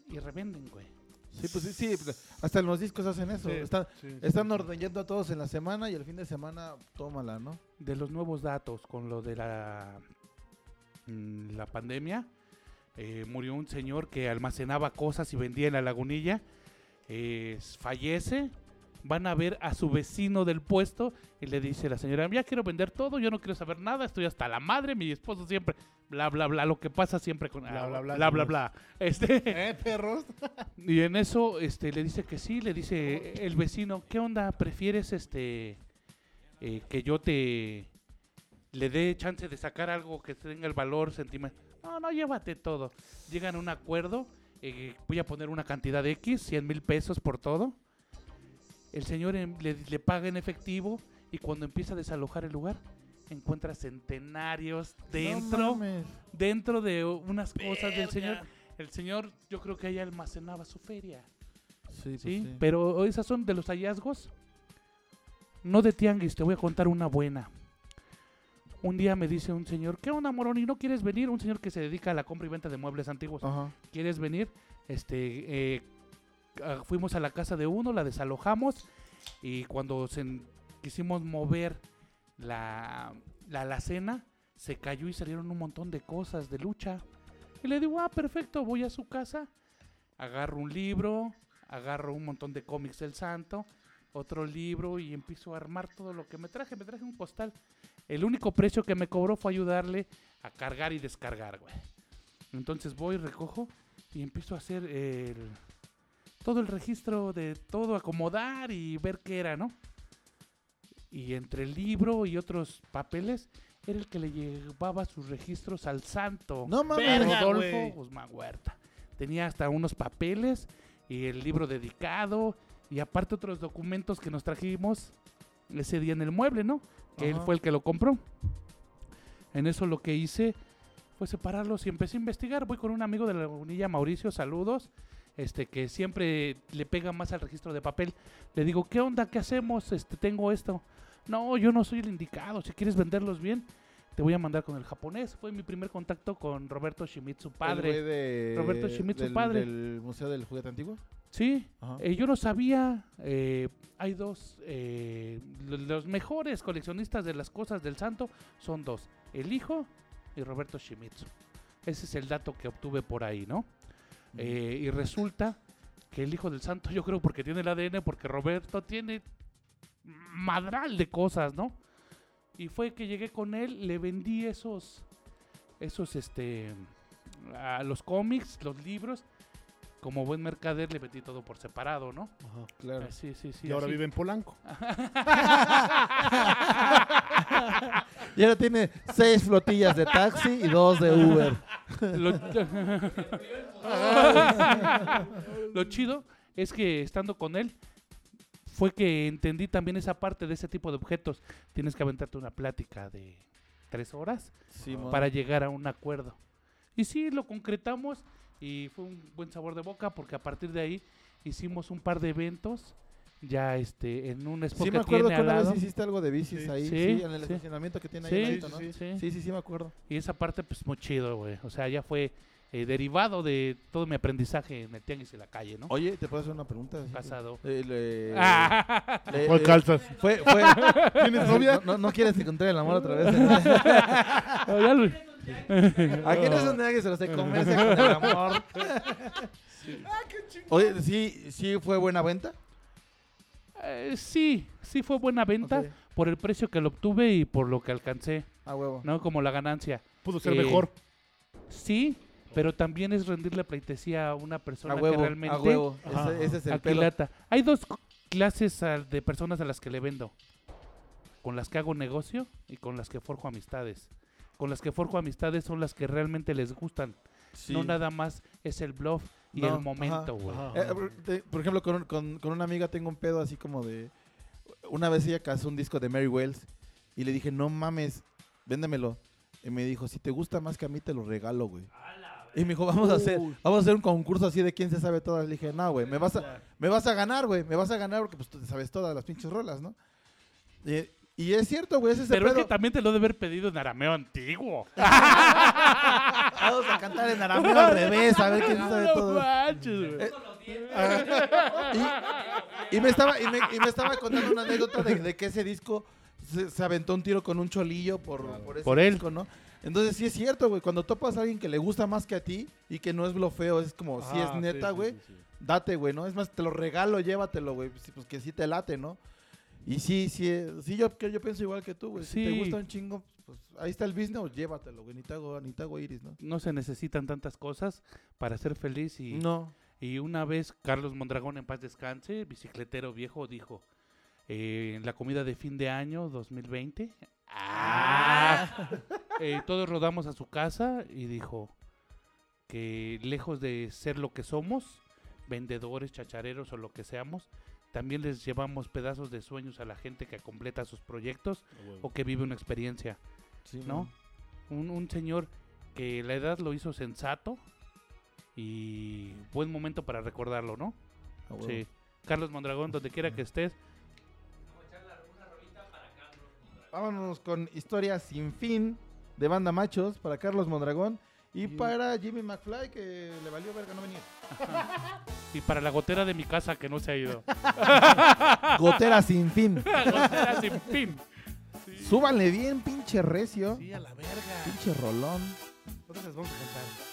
y revenden, güey. Sí, pues sí, sí. Hasta en los discos hacen eso. Sí, Están, sí, sí. están ordeñando a todos en la semana y el fin de semana, tómala, ¿no? de los nuevos datos con lo de la, mm, la pandemia. Eh, murió un señor que almacenaba cosas y vendía en la lagunilla. eh, fallece. Van a ver a su vecino del puesto y le dice la señora, ya quiero vender todo, yo no quiero saber nada, estoy hasta la madre, mi esposo siempre, bla, bla, bla, lo que pasa siempre con... Bla, bla, bla, bla, bla, bla. Este, (laughs) ¿Eh, perros? (laughs) y en eso este, le dice que sí, le dice el vecino, ¿qué onda? ¿Prefieres este eh, que yo te le dé chance de sacar algo que tenga el valor sentimental? No, no, llévate todo. Llegan a un acuerdo, eh, voy a poner una cantidad de X, 100 mil pesos por todo. El señor em- le, le paga en efectivo y cuando empieza a desalojar el lugar, encuentra centenarios dentro, No dentro de unas cosas del señor. El señor, yo creo que ahí almacenaba su feria. Sí, pues ¿sí? sí. Pero esas son de los hallazgos. No de tianguis, te voy a contar una buena. Un día me dice un señor, ¿qué onda, Moroni? ¿No quieres venir? Un señor que se dedica a la compra y venta de muebles antiguos. Ajá. ¿Quieres venir? Este, eh, ah, fuimos a la casa de uno, la desalojamos y cuando se quisimos mover la, la alacena, se cayó y salieron un montón de cosas de lucha. Y le digo, ah, perfecto, voy a su casa, agarro un libro, agarro un montón de cómics del santo, otro libro y empiezo a armar todo lo que me traje. Me traje un postal. El único precio que me cobró fue ayudarle a cargar y descargar, güey. Entonces voy, recojo y empiezo a hacer el, todo el registro de todo, acomodar y ver qué era, ¿no? Y entre el libro y otros papeles, era el que le llevaba sus registros al santo. No mames. Rodolfo. Guzmán Huerta. Tenía hasta unos papeles y el libro dedicado y aparte otros documentos que nos trajimos ese día en el mueble, ¿no? Que él fue el que lo compró. En eso lo que hice fue separarlos y empecé a investigar. Voy con un amigo de la unilla, Mauricio, saludos, este que siempre le pega más al registro de papel. Le digo, ¿qué onda? ¿Qué hacemos? Este, tengo esto. No, yo no soy el indicado. Si quieres venderlos bien, te voy a mandar con el japonés. Fue mi primer contacto con Roberto Shimizu, El padre. güey de- Roberto Shimizu, del, padre. Del Museo del Juguete Antiguo. Sí, eh, yo no sabía. eh, hay dos. eh, lo- los mejores coleccionistas de las cosas del santo son dos: el hijo y Roberto Shimizu. Ese es el dato que obtuve por ahí, ¿no? Y resulta que el hijo del santo, yo creo porque tiene el ADN, porque Roberto tiene madral de cosas, ¿no? Y fue que llegué con él, le vendí esos, esos, este, a los cómics, los libros. Como buen mercader le vendí todo por separado, ¿no? Ajá. Claro. Ah, Sí, sí, sí. y ahora así. vive en Polanco. (laughs) Y ahora tiene seis flotillas de taxi y dos de Uber. Lo, (laughs) Lo chido es que estando con él fue que entendí también esa parte de ese tipo de objetos. Tienes que aventarte una plática de tres horas para llegar a un acuerdo. Y sí, lo concretamos y fue un buen sabor de boca porque a partir de ahí hicimos un par de eventos ya este en un spot Sí, que me acuerdo tiene que al una vez histe algo de bicis Sí. ahí, Sí, sí, en el sí. estacionamiento que tiene Sí, ahí. al ladito, ¿no? sí, Sí. Sí, sí, sí, me acuerdo. Y esa parte, pues, muy chido, güey. O sea, ya fue eh, derivado de todo mi aprendizaje en el tianguis y la calle, ¿no? Oye, ¿te puedo hacer una pregunta? Casado. Eh, le- Ah, le- ¿Cuál eh, calzas? Fue, fue, ¿Tienes novia? No, no, no quieres encontrar el amor otra vez. ya lo- Aquí no es un día que se comerse con el amor. Oye, sí, sí fue buena venta. Eh, sí, sí fue buena venta por el precio que lo obtuve y por lo que alcancé, A huevo. ¿no? Como la ganancia. Pudo ser Eh, mejor. Sí, pero también es rendirle pleitesía a una persona A que huevo, realmente a huevo. Ese, ese es el pelo. aquilata. Hay dos clases ah, de personas a las que le vendo. Con las que hago negocio y con las que forjo amistades. Con las que forjo amistades son las que realmente les gustan. Sí. No nada más es el bluff y No, el momento, güey. Eh, por- ejemplo, con, con- con una amiga tengo un pedo así como de... Una vez ella casó un disco de Mary Wells y le dije, no mames, véndemelo. Y me dijo, si te gusta más que a mí, te lo regalo, güey. Y me dijo, vamos a hacer, Uy. vamos a hacer un concurso así de quién se sabe todas. Le dije, no, güey, me vas a, me vas a ganar, güey, me vas a ganar porque pues tú te sabes todas las pinches rolas, ¿no? Y, y es cierto, güey, ese es el Pero es que también te lo de haber pedido en arameo antiguo. (laughs) Vamos a cantar en arameo al revés, a ver quién sabe No todo. manches, güey. Y, y me estaba, y, me, y me estaba contando una anécdota de, de que ese disco se, se aventó un tiro con un cholillo por, por ese Por él. disco, ¿no? Entonces sí es cierto, güey. Cuando topas a alguien que le gusta más que a ti y que no es blofeo, es como, si es Ah, neta, güey, date, güey, ¿no? Es más, te lo regalo, llévatelo, güey. Pues, pues que sí te late, ¿no? Y sí, sí, sí yo, yo pienso igual que tú, güey. Si te gusta un chingo, pues ahí está el business, llévatelo, güey. Ni te hago, ni te hago iris, ¿no? No se necesitan tantas cosas para ser feliz y, No. y una vez Carlos Mondragón en paz descanse, bicicletero viejo, dijo eh, en la comida de fin de año 2020, ¡ah! (laughs) eh, todos rodamos a su casa y dijo que lejos de ser lo que somos, vendedores, chachareros o lo que seamos, también les llevamos pedazos de sueños a la gente que completa sus proyectos o que vive una experiencia, Sí, ¿no? Un, un señor que la edad lo hizo sensato y buen momento para recordarlo, ¿no? Sí. Carlos Mondragón, donde quiera que estés. Vámonos con historias sin fin de banda machos para Carlos Mondragón y para Jimmy McFly que le valió verga no venir. (laughs) Y para la gotera de mi casa que no se ha ido. (laughs) Gotera sin fin. (laughs) Gotera sin fin. Súbanle bien, pinche recio. Sí, a la verga. Pinche rolón. Vamos a cantar.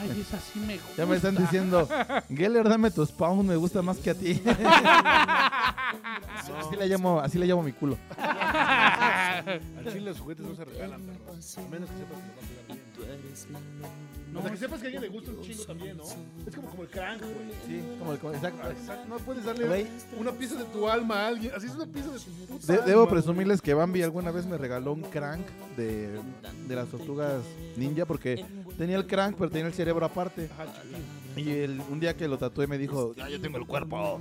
Ay, esa sí me gusta. Ya me están diciendo, Geller, dame tu spawn, me gusta más que a ti. (laughs) así, le llamo, así le llamo mi culo. Al chile los juguetes no se regalan, perro. A menos que sepas que los vas a. No, o sea, que sepas que a alguien le gusta un chingo también, ¿no? Es como, como el crank, güey. Sí, como el exacto. Exacto, no puedes darle Güey. una pieza de tu alma a alguien. Así es una pieza de tu puta De- alma, debo güey. presumirles que Bambi alguna vez me regaló un crank de, de las tortugas ninja porque tenía el crank pero tenía el cerebro aparte. Ajá. Y el- un día que lo tatué me dijo, "Ya, yo tengo el cuerpo.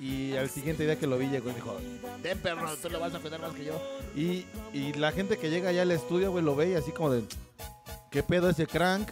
Y al siguiente día que lo vi llegó y me dijo, ten perro, tú lo vas a cuidar más que yo. Y, y la gente que llega allá al estudio, güey, lo ve y así como de, ¿qué pedo ese crank?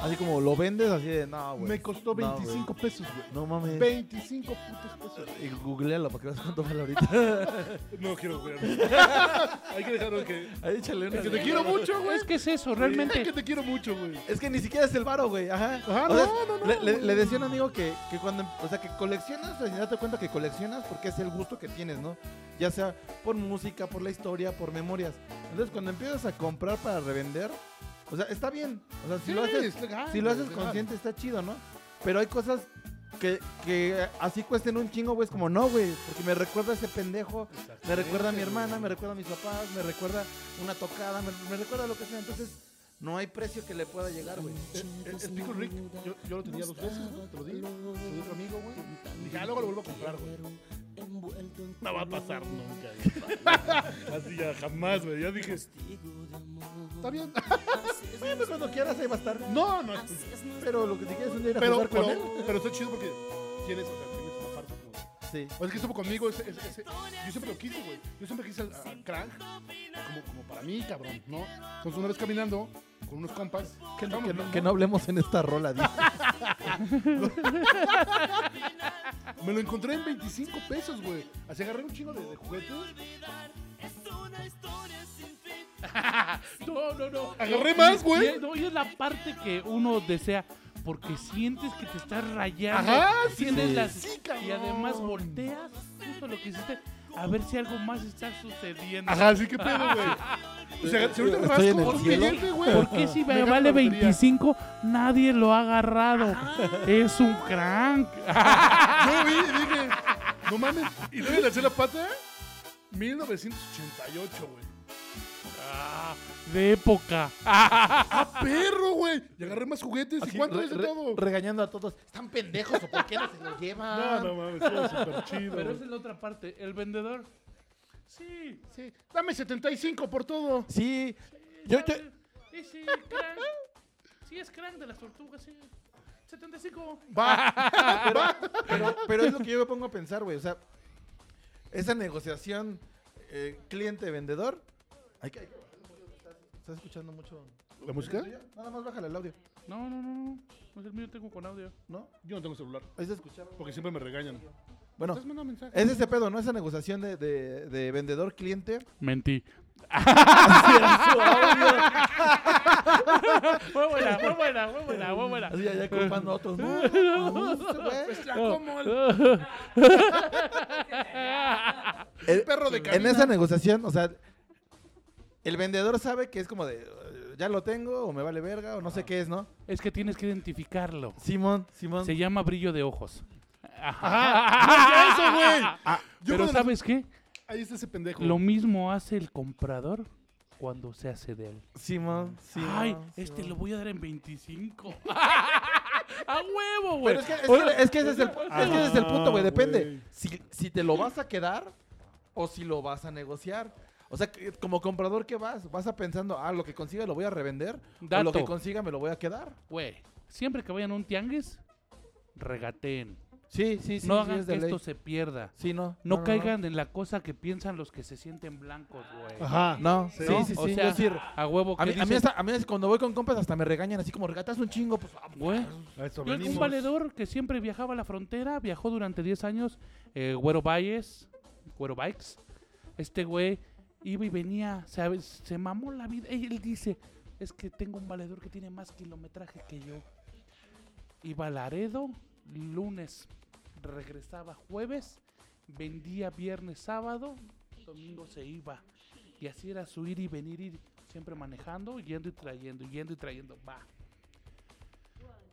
Así como lo vendes, así de, no, güey. Me costó No, 25 pesos, güey. No mames. 25 putos pesos. Y googlealo para que veas cuánto vale ahorita. (laughs) No quiero güey. (laughs) Hay que dejarlo que. Ahí échale una. Que te quiero mucho, güey. Es que es eso, Que realmente. te quiero mucho, güey. Es que ni siquiera es el varo, güey. Ajá. Ajá, O sea, no, no, no, Le, decía a un amigo que, que cuando, o sea, que coleccionas, sea, date cuenta que coleccionas porque es el gusto que tienes, ¿no? Ya sea por música, por la historia, por memorias. Entonces, cuando empiezas a comprar para revender, o sea, está bien. O sea, si lo haces, es legal, si lo haces legal. consciente, está chido, ¿no? Pero hay cosas que, que así cuesten un chingo, güey. Es como, no, güey, porque me recuerda a ese pendejo, me recuerda a mi hermana, me recuerda a mis papás, me recuerda una tocada, me, me recuerda lo que sea. Entonces, no hay precio que le pueda llegar, güey. El, el- el Pickle Rick, yo, yo lo tenía dos veces, güey, te lo di, lo di a otro amigo, güey. Dije, ah, luego lo vuelvo a comprar, güey. No va a pasar nunca. (laughs) Así ya jamás, güey. Ya dije, está bien. Bueno, cuando quieras ahí va a estar. No, no, Pero lo que te quieres es un día ir a pero, jugar pero, con él. pero está chido porque tienes, o sea, Sí. O es que estuvo conmigo ese, ese, ese- Yo siempre lo quise, güey. Yo siempre quise al, al crank como, como para mí, cabrón, ¿no? Entonces una vez caminando con unos compas... Que no, estábamos que no- viendo- que no hablemos en esta rola. (laughs) Me lo encontré en 25 pesos, güey. Así agarré un chingo de, de juguetes. (laughs) No, no, no. Agarré más, güey. y- No, y es la parte que uno desea. Porque sientes que te estás rayando. Ajá, sí, Tienes sí. las- Sí, y además volteas justo lo que hiciste. A ver si algo más está sucediendo. Ajá, sí, qué pedo, güey. (laughs) O sea, si ahorita rasco el un billete, güey. ¿Por qué si Me vale la lotería. 25 nadie lo ha agarrado? Es un crank. (laughs) Yo vi y dije, no mames. Y luego le eché la pata. 1988, güey. Ah, de época. ¡Ah, perro, güey! Y agarré más juguetes. ¿Y Así, cuánto re- es de re- todo? Regañando a todos. ¿Están pendejos o por qué no se lo No, llevan? no mames, estuvo (laughs) súper chido. Pero güey. esa es la otra parte. El vendedor. Sí. Sí, dame 75 por todo. Sí. Yo, yo, Sí, sí, crank. Sí, es crank de las tortugas, sí. 75. (laughs) Va. pero, pero es lo que yo me pongo a pensar, güey. O sea, esa negociación eh, cliente-vendedor. Hay que, ¿Estás, escuchando mucho? ¿La música? Nada más bájale el audio. No, no, no, no. No es el mío, tengo con audio. ¿No? Yo no tengo celular. Ahí se escuchaba. Porque siempre me regañan. Bueno, es ese pedo, ¿no? Esa negociación de, de, de vendedor-cliente. Mentí. Muy buena, muy buena, muy buena, muy buena. Así allá culpando a otros. No, no. Pues como el (laughs) perro de en cabina. esa negociación, o sea, el vendedor sabe que es como de, "Eh, ya lo tengo, o me vale verga, o no sé qué es, ¿no? Es que tienes que identificarlo. Simón, Simón. Se llama brillo de ojos. Ajá. eso, güey. Ah, Pero ¿sabes qué? Ahí está ese pendejo. Lo mismo hace el comprador cuando se hace de él. Simón, Simón. Ay, este lo voy a dar en 25. (laughs) ¡A huevo, güey! Pero es que, es, que, es que ese es el, es que ese es el punto, güey. Ah, Depende. Si, si te lo vas a quedar o si lo vas a negociar. O sea, como comprador, ¿qué vas? Vas a pensando, ah, lo que consiga lo voy a revender. O Dato. lo que consiga me lo voy a quedar. Güey, siempre que vayan a un tianguis, regateen. Sí, sí, sí. no sí, hagan es de que ley. esto se pierda. Sí, no. No, caigan en la cosa que piensan los que se sienten blancos, güey. Ajá. No, sí, Sí. sí, sí. O yo sea, sí- a huevo que A mí, a, mí hasta- a mí cuando voy con compas hasta me regañan así como regatas un chingo, pues güey, Yo, un valedor que siempre viajaba a la frontera, viajó durante 10 años, eh, Güero Valles, Güero Bikes. Este güey iba y venía, ¿sabes? Se mamó la vida. Ey, Él dice, es que tengo un valedor que tiene más kilometraje que yo. Iba a Laredo, lunes, regresaba jueves, vendía viernes, sábado, domingo se iba. Y así era su ir y venir, ir, siempre manejando, yendo y trayendo, yendo y trayendo. Va.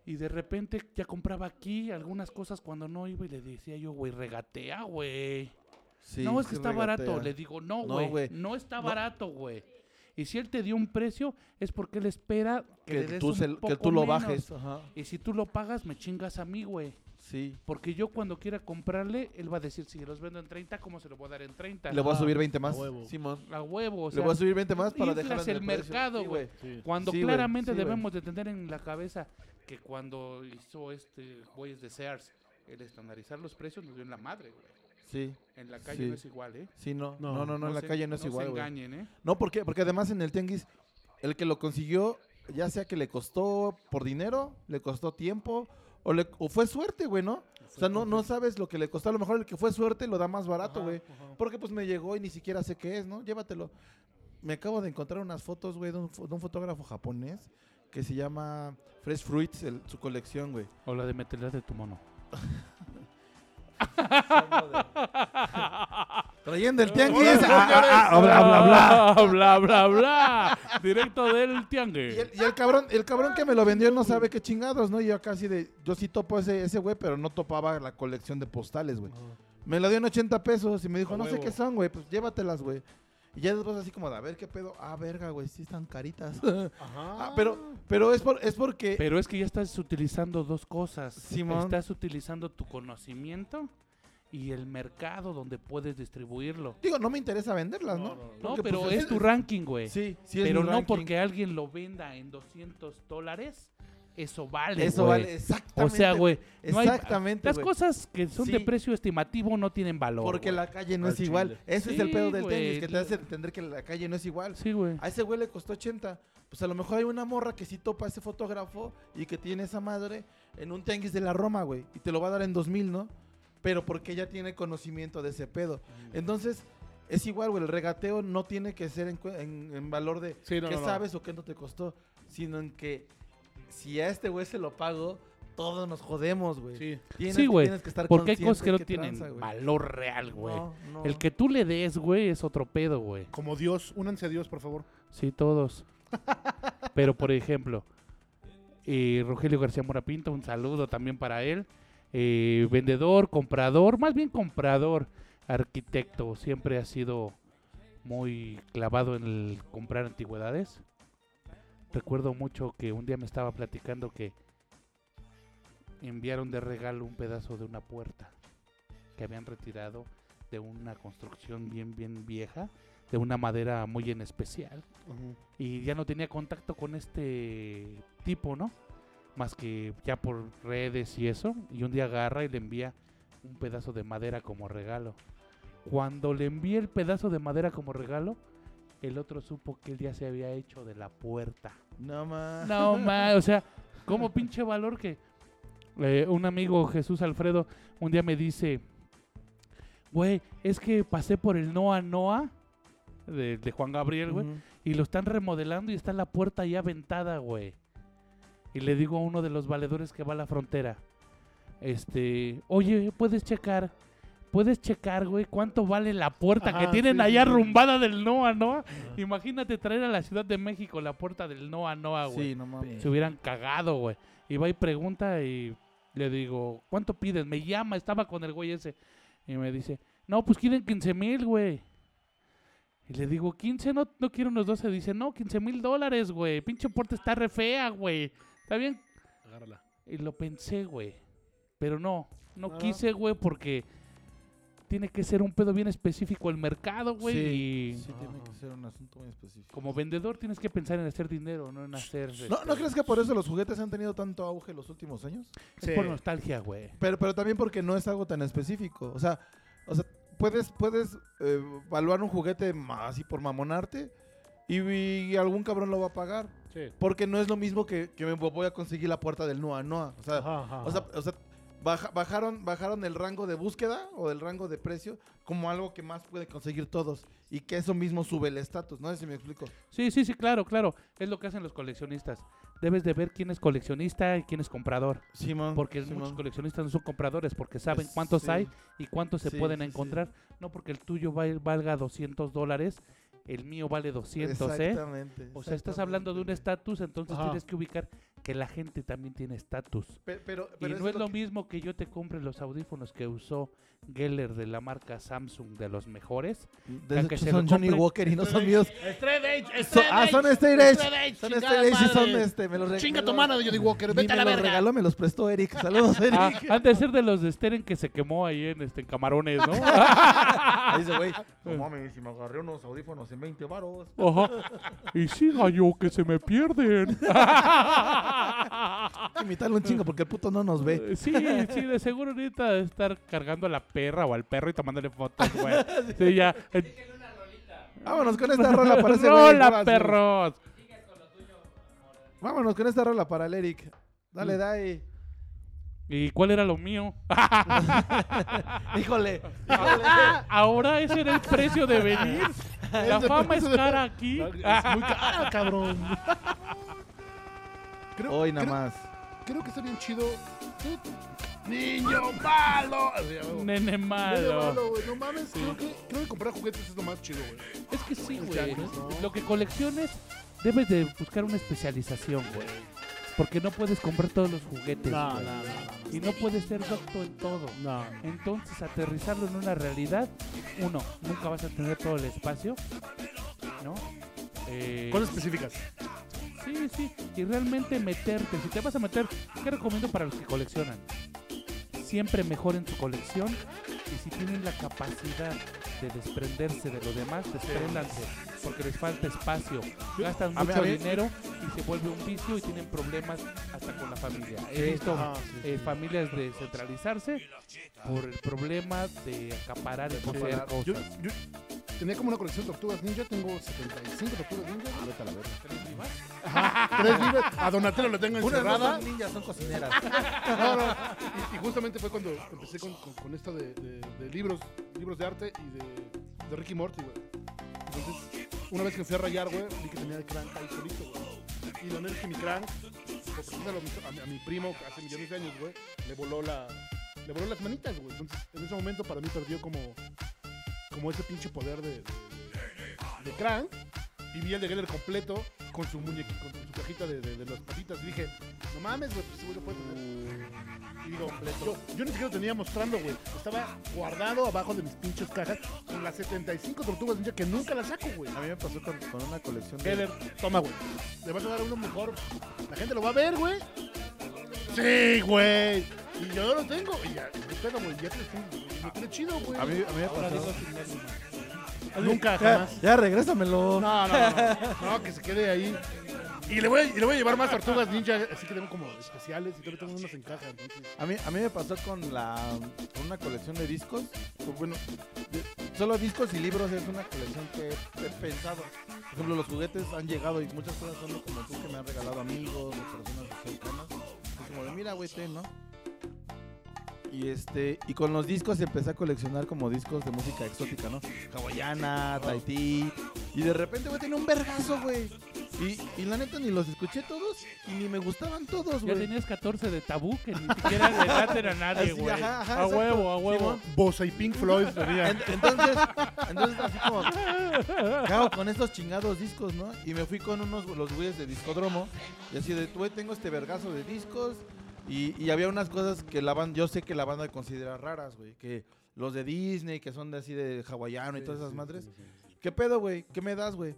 Y de repente ya compraba aquí algunas cosas cuando no iba y le decía yo, güey, regatea, güey. sí, no, es que está barato. Le digo, no, güey, no, está No. barato, güey. Y si él te dio un precio, es porque él espera que, le Que des tú, un se- que poco tú lo menos. bajes. Ajá. Y si tú lo pagas, me chingas a mí, güey. Sí. Porque yo cuando quiera comprarle, él va a decir, si los vendo en 30, ¿cómo se lo voy a dar en 30? Le voy a Ajá, subir 20 más. huevo. Simón. A huevo, o Le voy a subir 20 más para en el mercado, güey. Sí. Cuando Sí, claramente sí, debemos de tener en la cabeza que cuando hizo este güeyes de Sears el estandarizar los precios nos dio en la madre, güey. Sí, En la calle Sí. no es igual, ¿eh? sí, no. No, No, no, no, en la se- calle no es igual, se güey. engañen, ¿eh? No, ¿por qué? Porque además en el tianguis, el que lo consiguió, ya sea que le costó por dinero, le costó tiempo, o, le, o fue suerte, güey, ¿no? O sea, no, no sabes lo que le costó. A lo mejor el que fue suerte lo da más barato, güey. Porque pues me llegó y ni siquiera sé qué es, ¿no? Llévatelo. Me acabo de encontrar unas fotos, güey, de un, fo- de un fotógrafo japonés que se llama Fresh Fruits, el- su colección, güey. O la de meterla de tu mono. (laughs) Trayendo el tianguis. ah, ah, ah, bla, bla, bla. bla, bla, bla. Directo del tianguis. Y el, y el cabrón, el cabrón que me lo vendió no sabe qué chingados, ¿no? Y yo casi de, yo sí topo ese, ese güey, pero no topaba la colección de postales, güey. Me la dio en 80 pesos y me dijo, no sé qué son, güey, pues llévatelas, güey. Y ya después así como, de, a ver qué pedo. Ah, verga, güey, sí están caritas. (laughs) Ajá. Ah, pero, pero es, por, es porque... Pero es que ya estás utilizando dos cosas. Simón. Estás utilizando tu conocimiento y el mercado donde puedes distribuirlo. Digo, no me interesa venderlas, ¿no? No, no, no. No, Porque, pero pues, es tu ranking, güey. Sí, sí es pero mi no ranking. porque alguien lo venda en 200 dólares, eso vale, Eso vale, exactamente. O sea, güey, no hay- Exactamente, las cosas que son de precio estimativo no tienen valor. Porque la calle no Al es igual. Ese es el pedo del tenis, que te hace entender que la calle no es igual. Sí, güey. A ese güey le costó 80. Pues a lo mejor hay una morra que sí topa a ese fotógrafo y que tiene esa madre en un tianguis de la Roma, güey. Y te lo va a dar en 2000, ¿no? Pero porque ella tiene conocimiento de ese pedo. Entonces, es igual, güey. El regateo no tiene que ser en, en- en valor de Sí, no, qué no, no. sabes o qué no te costó. Sino en que si a este güey se lo pago, todos nos jodemos, güey. Sí. Tienes, Sí, güey, tienes que estar Porque hay cosas que no qué tienen tranza, valor real, güey. No, no. El que tú le des, güey, es otro pedo, güey. Como Dios, únanse a Dios, por favor. Sí, todos. Pero, por ejemplo, eh, Rogelio García Morapinto, un saludo también para él. Eh, vendedor, comprador, más bien comprador, arquitecto, siempre ha sido muy clavado en el comprar antigüedades. Recuerdo mucho que un día me estaba platicando que enviaron de regalo un pedazo de una puerta que habían retirado de una construcción bien, bien vieja, de una madera muy en especial y ya no tenía contacto con este tipo, ¿no? Más que ya por redes y eso. Y un día agarra y le envía un pedazo de madera como regalo. Cuando le envié el pedazo de madera como regalo, el otro supo que él ya se había hecho de la puerta. No más. No, ma, o sea, como (laughs) pinche valor que eh, un amigo Jesús Alfredo un día me dice, güey, es que pasé por el Noa Noa de, de Juan Gabriel, güey. Y lo están remodelando y está la puerta ya ventada, güey. Y le digo a uno de los valedores que va a la frontera. Este, oye, puedes checar. Puedes checar, güey, cuánto vale la puerta que tienen sí, allá sí, arrumbada del Noa Noa. Imagínate traer a la Ciudad de México la puerta del Noa Noa, güey. Sí, no mames. Se hubieran cagado, güey. Y va y pregunta y le digo, ¿cuánto pides? Me llama, estaba con el güey ese. Y me dice, no, pues quieren 15 mil, güey. Y le digo, 15, no, no quiero unos 12. Dice, no, 15 mil dólares, güey. Pinche puerta está re fea, güey. ¿Está bien? Agárrala. Y lo pensé, güey. Pero no, no quise, güey, porque tiene que ser un pedo bien específico el mercado, güey. y Sí, tiene que ser un asunto muy específico. como vendedor tienes que pensar en hacer dinero, no en hacer... ¿No, ¿No este, crees que por eso los juguetes han tenido tanto auge los últimos años? Es por nostalgia, güey. Pero, pero también porque no es algo tan específico. O sea, o sea puedes, puedes eh, evaluar un juguete ma- así por mamonarte y, y algún cabrón lo va a pagar. Sí. Porque no es lo mismo que, que me voy a conseguir la puerta del Noa Noa. O sea, Ajá, ajá, o sea, ajá. o sea, baja- bajaron, bajaron el rango de búsqueda o el rango de precio como algo que más puede conseguir todos. Y que eso mismo sube el estatus. No sé si me explico. Sí, sí, sí, claro, claro. Es lo que hacen los coleccionistas. Debes de ver quién es coleccionista y quién es comprador. Simón. Porque muchos coleccionistas no son compradores porque saben cuántos sí. hay y cuántos se Sí, pueden sí, sí. encontrar. No porque el tuyo va- valga 200 dólares, el mío vale 200, ¿eh? Exactamente. O sea, estás hablando de un estatus, entonces Ajá. tienes que ubicar que la gente también tiene estatus. Pe- Pero, Y pero no eso es lo que- mismo que yo te compre los audífonos que usó Geller de la marca Samsung de los mejores. De hecho, se son Johnny Walker y no son míos. Straight Edge, So- Straight ah, son Edge, State Edge. Straight Edge, Son State Edge y son este. Me los Chinga regaló- tu mano de Johnny Walker, vete a me la los verga. regaló, me los prestó Eric. Saludos, (laughs) Eric. Ah, han de ser de los de Steren que se quemó ahí en, este, en Camarones, ¿no? (laughs) Ahí dice, güey, (laughs) no mames, si me agarré unos audífonos en 20 varos. Ajá. Y siga yo que se me pierden. Imitarlo un chingo porque el puto no nos ve. Sí, sí, de seguro ahorita de estar cargando a la perra o al perro y tomándole fotos, güey. (laughs) Sí, ya. Eh, Vámonos con esta rola para ese (laughs) güey. ¡Rola, Gracias. perros! Vámonos con esta rola para el Eric. Mm. Dale, dale. ¿Y cuál era lo mío? (laughs) Híjole. Ahora ese era el precio de venir. La fama es cara aquí. Es muy cara, cabrón. Creo, Hoy nada creo- más. Creo que está bien chido. Niño malo. Nene malo. güey. No mames. Creo que, creo que comprar juguetes es lo más chido, güey. Es que sí, güey. Lo que colecciones, debes de buscar una especialización, güey. Porque no puedes comprar todos los juguetes. No, no, no, no, Y no puedes ser docto en todo. No. Entonces, aterrizarlo en una realidad, uno, nunca vas a tener todo el espacio, ¿no? Eh, Cosas específicas. Sí, sí, y realmente meterte. Si te vas a meter, ¿qué recomiendo para los que coleccionan? Siempre mejoren su colección y si tienen la capacidad de desprenderse de lo demás, despréndanse, porque les falta espacio. Gastan a mucho a dinero y se vuelve un vicio y tienen problemas hasta con la familia. He visto Ajá, sí, sí. eh, familias descentralizarse por el problema de acaparar y poseer cosas. Yo, yo tenía como una colección de tortugas ninja. Tengo 75 tortugas ninja. Vete a la verga. Tres. A Donatello lo tengo Unas no encerrada. son ninjas, son cocineras. No, no. Y, y justamente fue cuando empecé con, con, con esto de, de- de libros, libros de arte y de, de Ricky Morty, güey. Entonces, una vez que fui a rayar, güey, vi que tenía el crank ahí solito, güey. Y es que mi crank, a mi, a, primo hace millones de años, güey, le voló la. Le voló las manitas, güey. Entonces, en ese momento para mí perdió como. Como ese pinche poder de. de, de- de crank. Y vi el de Geller completo con su muñequito, con su cajita de, de, de las patitas. Y dije, no mames, güey, pues lo puede tener. Y digo, yo, yo ni siquiera lo tenía mostrando, güey. Estaba guardado abajo de mis pinches cajas con las 75 tortugas ninja que nunca las saco, güey. A mí me pasó con, con una colección de... Geller, toma, güey. Le vas a dar uno mejor. La gente lo va a ver, güey. Sí, güey. Y yo lo tengo. Y ya, ¿qué pedo, güey? Ya te tiene chido, güey. A mí, a mí me pasó... Nunca, Ya, jamás. ya, regrésamelo. No, no, no. No, que se quede ahí. Y le voy a, y le voy a llevar más tortugas ninja, así que tengo como especiales y todavía tengo unos en caja. Entonces, A mí, a mí me pasó con la con una colección de discos. Pues bueno, de- solo discos y libros es una colección que he, he pensado. Por ejemplo, los juguetes han llegado y muchas cosas son como tú que me han regalado amigos o personas cercanas. Es como de, mira, güey, ten, ¿no? Y este, y con los discos empecé a coleccionar como discos de música exótica, ¿no? Hawaiana, Tahití. Y de repente, güey, tenía un vergazo, güey. Y, y la neta ni los escuché todos y ni me gustaban todos, Ya güey. tenías 14 de tabú que ni siquiera le laten a nadie, güey. ajá, ajá, A exacto. huevo, a huevo. Bosa y Pink Floyd entonces, entonces así como, ¿qué hago con estos chingados discos, no? Y me fui con unos, los güeyes de discodromo, y así de, güey, tengo este vergazo de discos, y, y había unas cosas que la banda, yo sé que la banda considera raras, güey, que los de Disney, que son de así de hawaiano y todas esas madres. ¿Qué pedo, güey? ¿Qué me das, güey?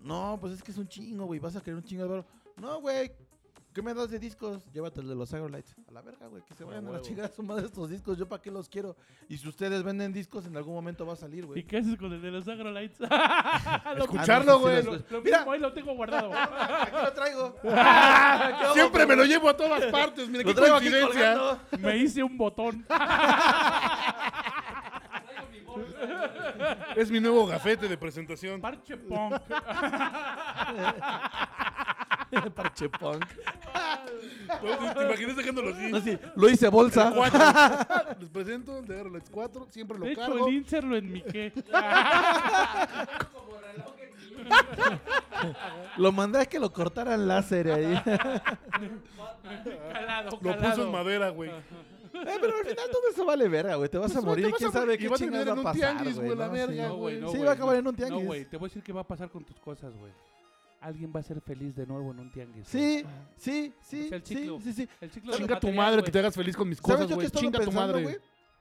No, pues es que es un chingo, güey, vas a querer un chingo de varo. No, güey, ¿qué me das de discos? Llévate el de los Agrolites. A la verga, güey, que se vayan a la chingada su madre estos discos. ¿Yo para qué los quiero? Y si ustedes venden discos, en algún momento va a salir, ¿Y güey. qué haces con el de los agrolites? (laughs) Lo- Escucharlo, güey. Lo, Mira. mismo, ahí lo tengo guardado. (laughs) Aquí lo traigo. (laughs) Siempre me lo llevo a todas partes. Mira Lo qué traigo aquí coincidencia. Me hice un botón. Es mi nuevo gafete de presentación. Parche punk. (laughs) Parche punk. Pues, ¿Te imaginas dejándolo así? No, sí, lo hice bolsa. Cuatro. (laughs) Les presento el de Aerolets 4. Siempre lo De hecho, cargo. el insert lo enmiqué. (laughs) Lo mandé a que lo cortaran láser ahí. calado, Lo puso en calado. madera, güey. Eh, pero al final todo eso vale verga, güey. Te vas a Pues, morir te y vas quién a sabe morir. qué Y va a chingados terminar va a en un pasar, tianguis, güey. güey, la ¿no? verga, No, güey, no, Sí, güey, va a acabar no. en un tianguis. No, güey, te voy a decir qué va a pasar con tus cosas, güey. Alguien va a ser feliz de nuevo en un tianguis. Sí, sí, sí, Es el sí, ciclo. sí, sí. El ciclo Chinga tu madre que te hagas feliz con mis ¿Sabes cosas, yo qué güey. Chinga tu madre. güey?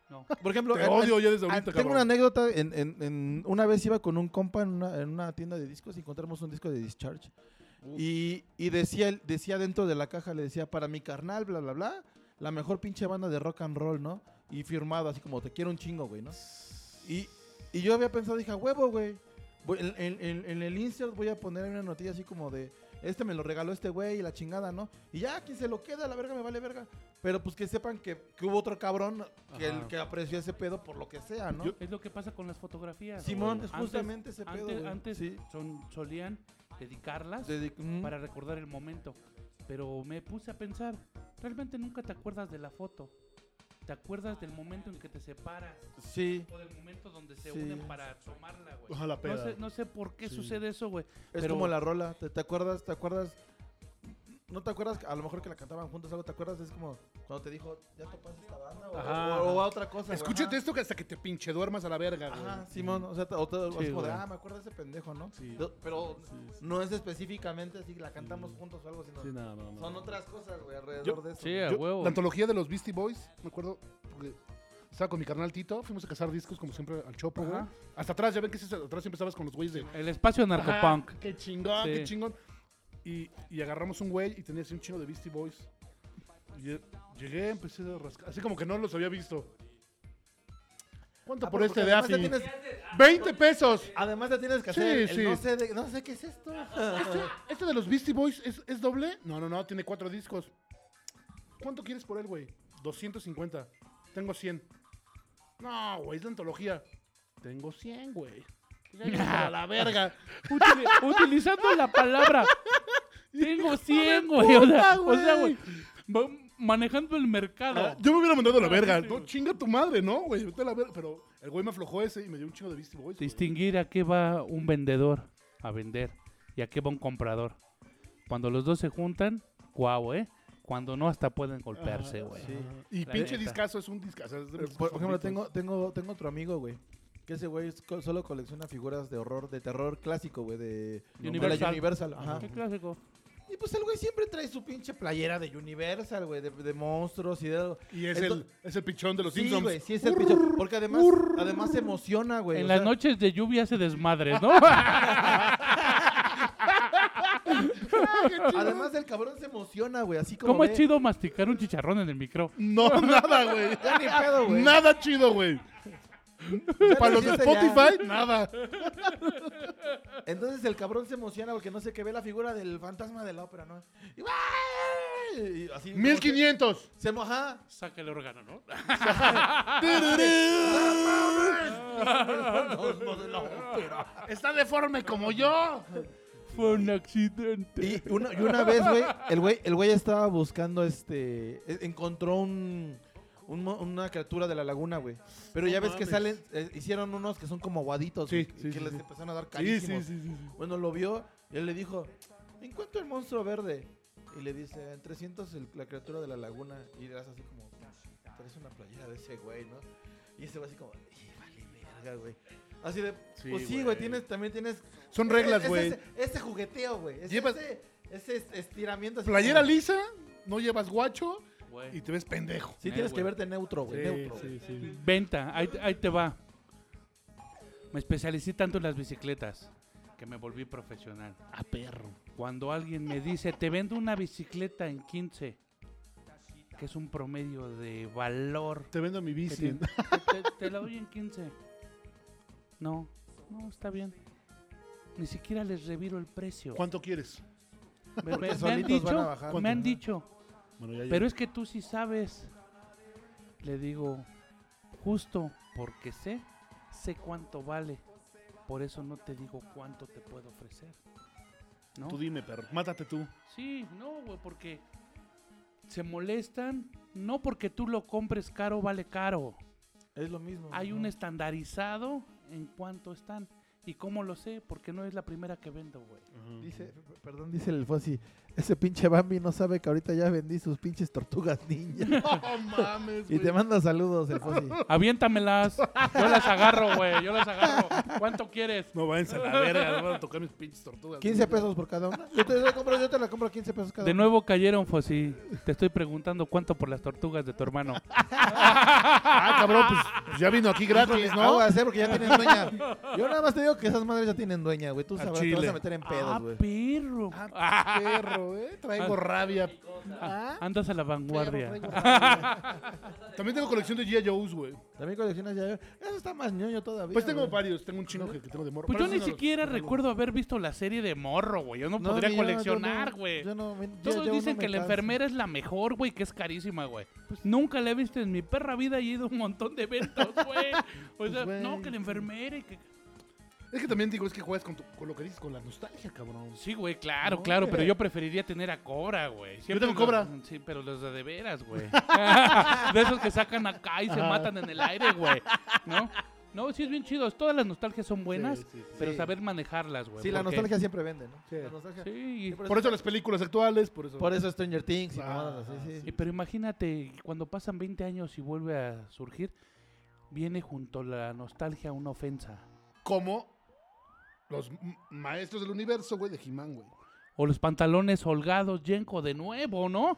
No. Por ejemplo, Te en- odio en- ya desde ah, ahorita, tengo cabrón. una anécdota. En, en- en- una vez iba con un compa en una, en una tienda de discos y encontramos un disco de Discharge. Y, y decía, decía dentro de la caja, le decía, para mi carnal, bla, bla, bla, la mejor pinche banda de rock and roll, ¿no? Y firmado, así como, te quiero un chingo, güey, ¿no? Y, y yo había pensado, dije, "A huevo, güey. Voy- En, en- en- el insert voy a poner una notilla así como de, este me lo regaló este güey y la chingada, ¿no? Y ya, quien se lo queda, la verga me vale verga. Pero pues que sepan que, que hubo otro cabrón que, el, que apreció ese pedo por lo que sea, ¿no? Yo- Es lo que pasa con las fotografías. Simón, es Antes- justamente ese pedo, Antes, antes Sí. son, solían dedicarlas Dedi- mm. para recordar el momento. Pero me puse a pensar, realmente nunca te acuerdas de la foto. Te acuerdas del momento en que te separas Sí, o del momento donde se Sí. unen para tomarla, güey. Ojalá No sé, no sé por qué Sí. sucede eso, güey. es Pero- como la rola. ¿Te, te acuerdas? ¿Te acuerdas? ¿No te acuerdas? A lo mejor que la cantaban juntos algo. ¿Te acuerdas? Es como cuando te dijo, ¿ya topaste esta banda? O, Ajá. o- o a otra cosa. Escúchate esto que hasta que te pinche duermas a la verga, güey. Ajá, Simón, o sea, o te- Sí, como de, ah, me acuerdo de ese pendejo, ¿no? Sí. Pero no es específicamente así, la cantamos juntos o algo, sino Sí, no, no, no. son otras cosas, güey, alrededor Yo- de eso. Sí, a huevo. La antología de los Beastie Boys, me acuerdo, porque estaba con mi carnal Tito, fuimos a cazar discos como siempre al Chopo, güey. Hasta atrás, ya ven que ese- atrás siempre estabas con los güeyes de... El espacio narcopunk. Qué chingón, Sí. qué chingón. Y, y agarramos un güey y tenía así un chino de Beastie Boys. Y llegué, empecé a rascar, así como que no los había visto. ¿Cuánto Ah, por este de además ya AFI? tienes- 20 pesos. Además te tienes que Sí, hacer el sí. no sé de, no sé qué es esto. ¿Este de los Beastie Boys es, es doble? No, no, no, tiene cuatro discos. ¿Cuánto quieres por él, güey? 250. Tengo 100. No, güey, es la antología. Tengo 100, güey. A la (laughs) verga. Utili- utilizando la palabra. Tengo 100, güey. O sea, o sea, güey. va Manejando el mercado. Ah, Yo me hubiera mandado a la verga. No, chinga tu madre, ¿no, güey? Vete a la verga. Pero el güey me aflojó ese y me dio un chingo de Beastie Boys. güey. Distinguir a qué va un vendedor a vender y a qué va un comprador. Cuando los dos se juntan, guau, ¿eh? Cuando no, hasta pueden golpearse, Ajá, güey. sí. Y La pinche discazo es un discazo. es mis Por ejemplo, tengo, tengo, tengo otro amigo, güey. Que ese güey solo colecciona figuras de horror, de terror clásico, güey, de de Universal. la Universal. Ajá. Qué clásico. Y pues el güey siempre trae su pinche playera de Universal, güey, de, de monstruos y de... Y es, el, es el pichón de los sí, Simpsons. güey, sí es el pinche... Porque además, además se emociona, güey. En o las sea, noches de lluvia hace desmadres, ¿no? (laughs) Además el cabrón se emociona, güey, así como ¿Cómo es chido masticar un chicharrón en el micro? No, (laughs) nada, güey. Ya ni pedo, güey. Nada chido, güey. Para lo los de ya. Spotify, nada. Entonces el cabrón se emociona porque no sé qué ve la figura del fantasma de la ópera, ¿no? Y, y así como 1500. Se, se moja. Saca el órgano, ¿no? (laughs) Está deforme como yo. Fue un accidente. Y una, y una vez, güey, el güey, el güey estaba buscando este. e- Encontró un. Una criatura de la laguna, güey. Pero No ya ves que mames. salen. eh, hicieron unos que son como aguaditos. Sí, güey, sí, que sí, les empezaron a dar carísimos. sí, sí, sí, sí. Bueno, lo vio y él le dijo: Encuentro el monstruo verde. Y le dice: En 300 el- la criatura de la laguna. Y le das así como: Traes una playera de ese güey, ¿no? Y ese güey así como: "Ih, vale, verga, güey. Así de. Sí, pues sí, güey. güey, tienes, también tienes. Son reglas, es- es güey. Ese, jugueteo, güey. Llevas- ese, ese est- estiramiento. así Playera como- lisa, no llevas guacho y te ves pendejo. Sí, Eh, tienes que verte neutro, güey. neutro. Venta, ahí, ahí te va. Me especialicé tanto en las bicicletas que me volví profesional. A perro. Cuando alguien me dice, te vendo una bicicleta en 15, que es un promedio de valor. Te vendo mi bici. te, te- te la doy en 15. No, no, está bien. Ni siquiera les reviro el precio. ¿Cuánto quieres? Me, me- me han solitos van a dicho, bajar. me han Ajá. dicho, Bueno, ya, ya. pero es que tú sí sabes. Le digo, justo porque sé, sé cuánto vale. Por eso no te digo cuánto te puedo ofrecer. ¿No? Tú dime, perro. Mátate tú. Sí, no, güey, porque se molestan. No porque tú lo compres caro, vale caro. Es lo mismo. Hay ¿no? un estandarizado en cuánto están. ¿Y cómo lo sé? Porque no es la primera que vendo, güey. Dice, perdón, dice el Fossi, ese pinche Bambi no sabe que ahorita ya vendí sus pinches tortugas ninja. (laughs) No mames, y te manda saludos el Fossi. (laughs) Aviéntamelas. Yo las agarro, güey. Yo las agarro. ¿Cuánto quieres? No váyanse a la verga. No van a tocar mis pinches tortugas. 15 pesos por cada una. Yo te, la compro, yo te la compro a 15 pesos cada De una. nuevo cayeron, Fossi. Te estoy preguntando cuánto por las tortugas de tu hermano. (laughs) Ah, cabrón, pues, pues ya vino aquí gratis, ¿no? ¿no? voy a hacer porque ya tienen dueña. Yo nada más te digo que esas madres ya tienen dueña, güey. Tú A sabrás, te vas Chile. a meter en ah, pedos, güey. perro. Ah, perro, eh. Traigo rabia. Ah, Andas a la vanguardia. Traigo (laughs) rabia. También tengo colección de G.I. Joe's, güey. También coleccionas ya. Eso está más ñoño todavía. Pues tengo güey. varios. Tengo un chingo que, que tengo de morro. Pues yo ni siquiera los- recuerdo haber visto la serie de Morro, güey. Yo no, No, podría yo coleccionar, no, güey. yo no, yo- Todos yo dicen no que la enfermera es la mejor, güey, que es carísima, güey. Nunca la he visto en mi perra vida y he ido a un montón de eventos, güey. (laughs) O sea, güey. no, que la enfermera y que... Es que también digo, es que juegas con, tu- con lo que dices, con la nostalgia, cabrón. Sí, güey, claro, No, claro, güey. pero yo preferiría tener a Cobra, güey. Siempre tengo los- Cobra. Sí, pero los de de veras, güey. (laughs) (laughs) de esos que sacan acá y se matan en el aire, güey. ¿No? No, sí es bien chido. Todas las nostalgias son buenas, Sí, sí, sí. pero saber manejarlas, güey. Sí, la nostalgia siempre vende, ¿no? Sí. La nostalgia. Sí, y- Por eso las películas actuales, por eso. Por eso Stranger Things y Ah, mamadas así, sí. y pero imagínate, cuando pasan 20 años y vuelve a surgir, viene junto a la nostalgia una ofensa. Como los maestros del universo, güey, de He-Man, güey. O los pantalones holgados, Yenko, de nuevo, ¿no?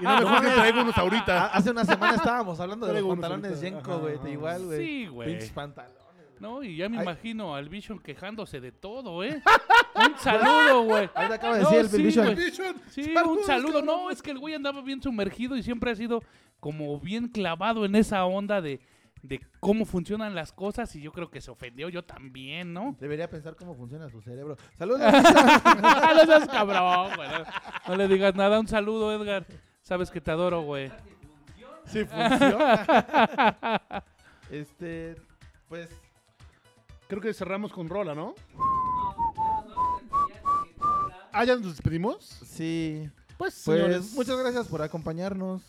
Y no me juzguen, traigo unos Ah, ahorita. Hace una semana estábamos hablando de los pantalones. Yenko, güey. Te Igual, güey. Sí, güey. Pinches pantalones. No, y ya me Ay. imagino al Vision quejándose de todo, ¿eh? (laughs) un saludo, güey. Ahí te acaba de No, decir el sí, Vision. Sí, saludos, un saludo. cabrón. No, es que el güey andaba bien sumergido y siempre ha sido como bien clavado en esa onda de, de cómo funcionan las cosas y yo creo que se ofendió yo también, ¿no? Debería pensar cómo funciona su cerebro. (laughs) Saludos. no seas cabrón, güey. No, le digas nada. Un saludo, Edgar. Sabes que te adoro, güey. Sí funciona. (laughs) este, pues, Creo que cerramos con Rola, ¿no? Ah, ¿ya nos despedimos? sí. Pues, Pues, señores, muchas gracias por acompañornos.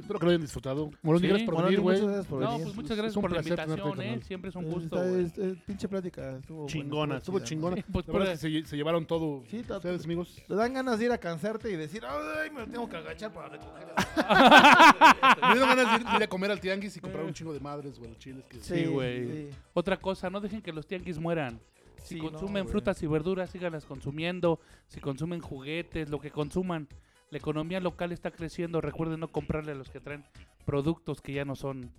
Espero que lo hayan disfrutado. Morón, Sí. gracias por venir, güey. muchas gracias por No, venir. pues muchas gracias por la invitación, ¿eh? Siempre es un Eh, gusto, está- güey. es- es pinche plática. Estuvo Chingona, estuvo chingona. Sí, (laughs) pues, La verdad pura- es que se, se llevaron todo. Sí, Ustedes, amigos. Te dan ganas de ir a cansarte y decir, ay, me tengo que agachar para recoger. (laughs) Me dieron ganas de ir, de ir a comer al tianguis y comprar un chingo de madres, güey, chiles. Que... Sí, güey. sí. Otra cosa, no dejen que los tianguis mueran. Si Sí, no, consumen frutas y verduras, síganlas consumiendo. Si consumen juguetes, lo que consuman. La economía local está creciendo. Recuerden no comprarle a los que traen productos que ya no son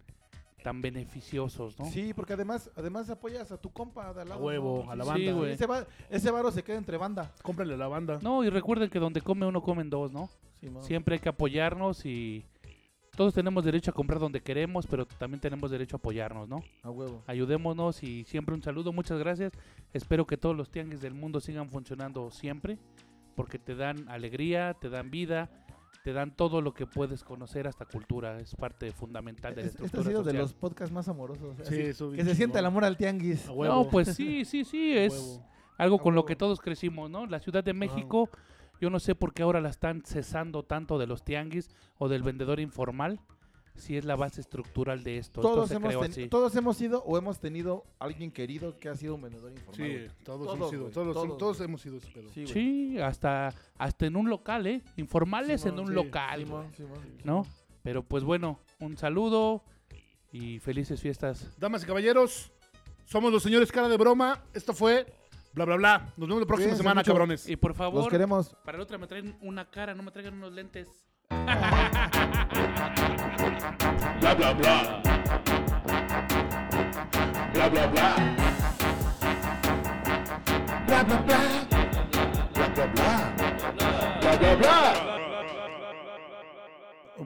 tan beneficiosos, ¿no? Sí, porque además, además apoyas a tu compa de al A lado. huevo, ¿no? a la Sí, banda. güey. Ese, va- ese varo se queda entre banda. Cómprale a la banda. No, y recuerden que donde come uno comen dos, ¿no? Sí. Siempre hay que apoyarnos y todos tenemos derecho a comprar donde queremos, pero también tenemos derecho a apoyarnos, ¿no? A huevo. Ayudémonos y siempre un saludo, muchas gracias. Espero que todos los tianguis del mundo sigan funcionando siempre, porque te dan alegría, te dan vida, te dan todo lo que puedes conocer, hasta cultura, es parte fundamental de la Es- Este ha estructura sido de los podcasts más amorosos. Sí, así, eso que se sienta el amor al tianguis. No, pues sí, sí, sí, (laughs) es algo con lo que todos crecimos, ¿no? La Ciudad de México, yo no sé por qué ahora la están cesando tanto de los tianguis o del vendedor informal, si es la base estructural de esto. Todos esto hemos, ten- todos hemos sido o hemos tenido alguien querido que ha sido un vendedor informal. Sí, todos, Todos, hemos sido, todos, todos, todos hemos sido ese pedo. Sí. Sí, hasta, hasta en un local, ¿eh? Informales Simón, en un sí, local, Simón, güey, Simón. ¿no? Pero pues bueno, un saludo y felices fiestas. Damas y caballeros, somos los señores cara de broma. Esto fue bla bla bla. Nos vemos la próxima Cuídense semana, mucho. cabrones. Y por Los favor, queremos. para la otra me traen una cara, no me traigan unos lentes. (laughs) bla bla bla. Bla bla bla. bla bla bla. Bla bla bla. Bla bla bla.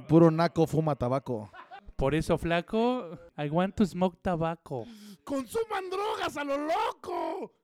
Puro naco fuma tabaco. Por eso, flaco, I want to smoke tobacco. ¡Consuman drogas a lo loco!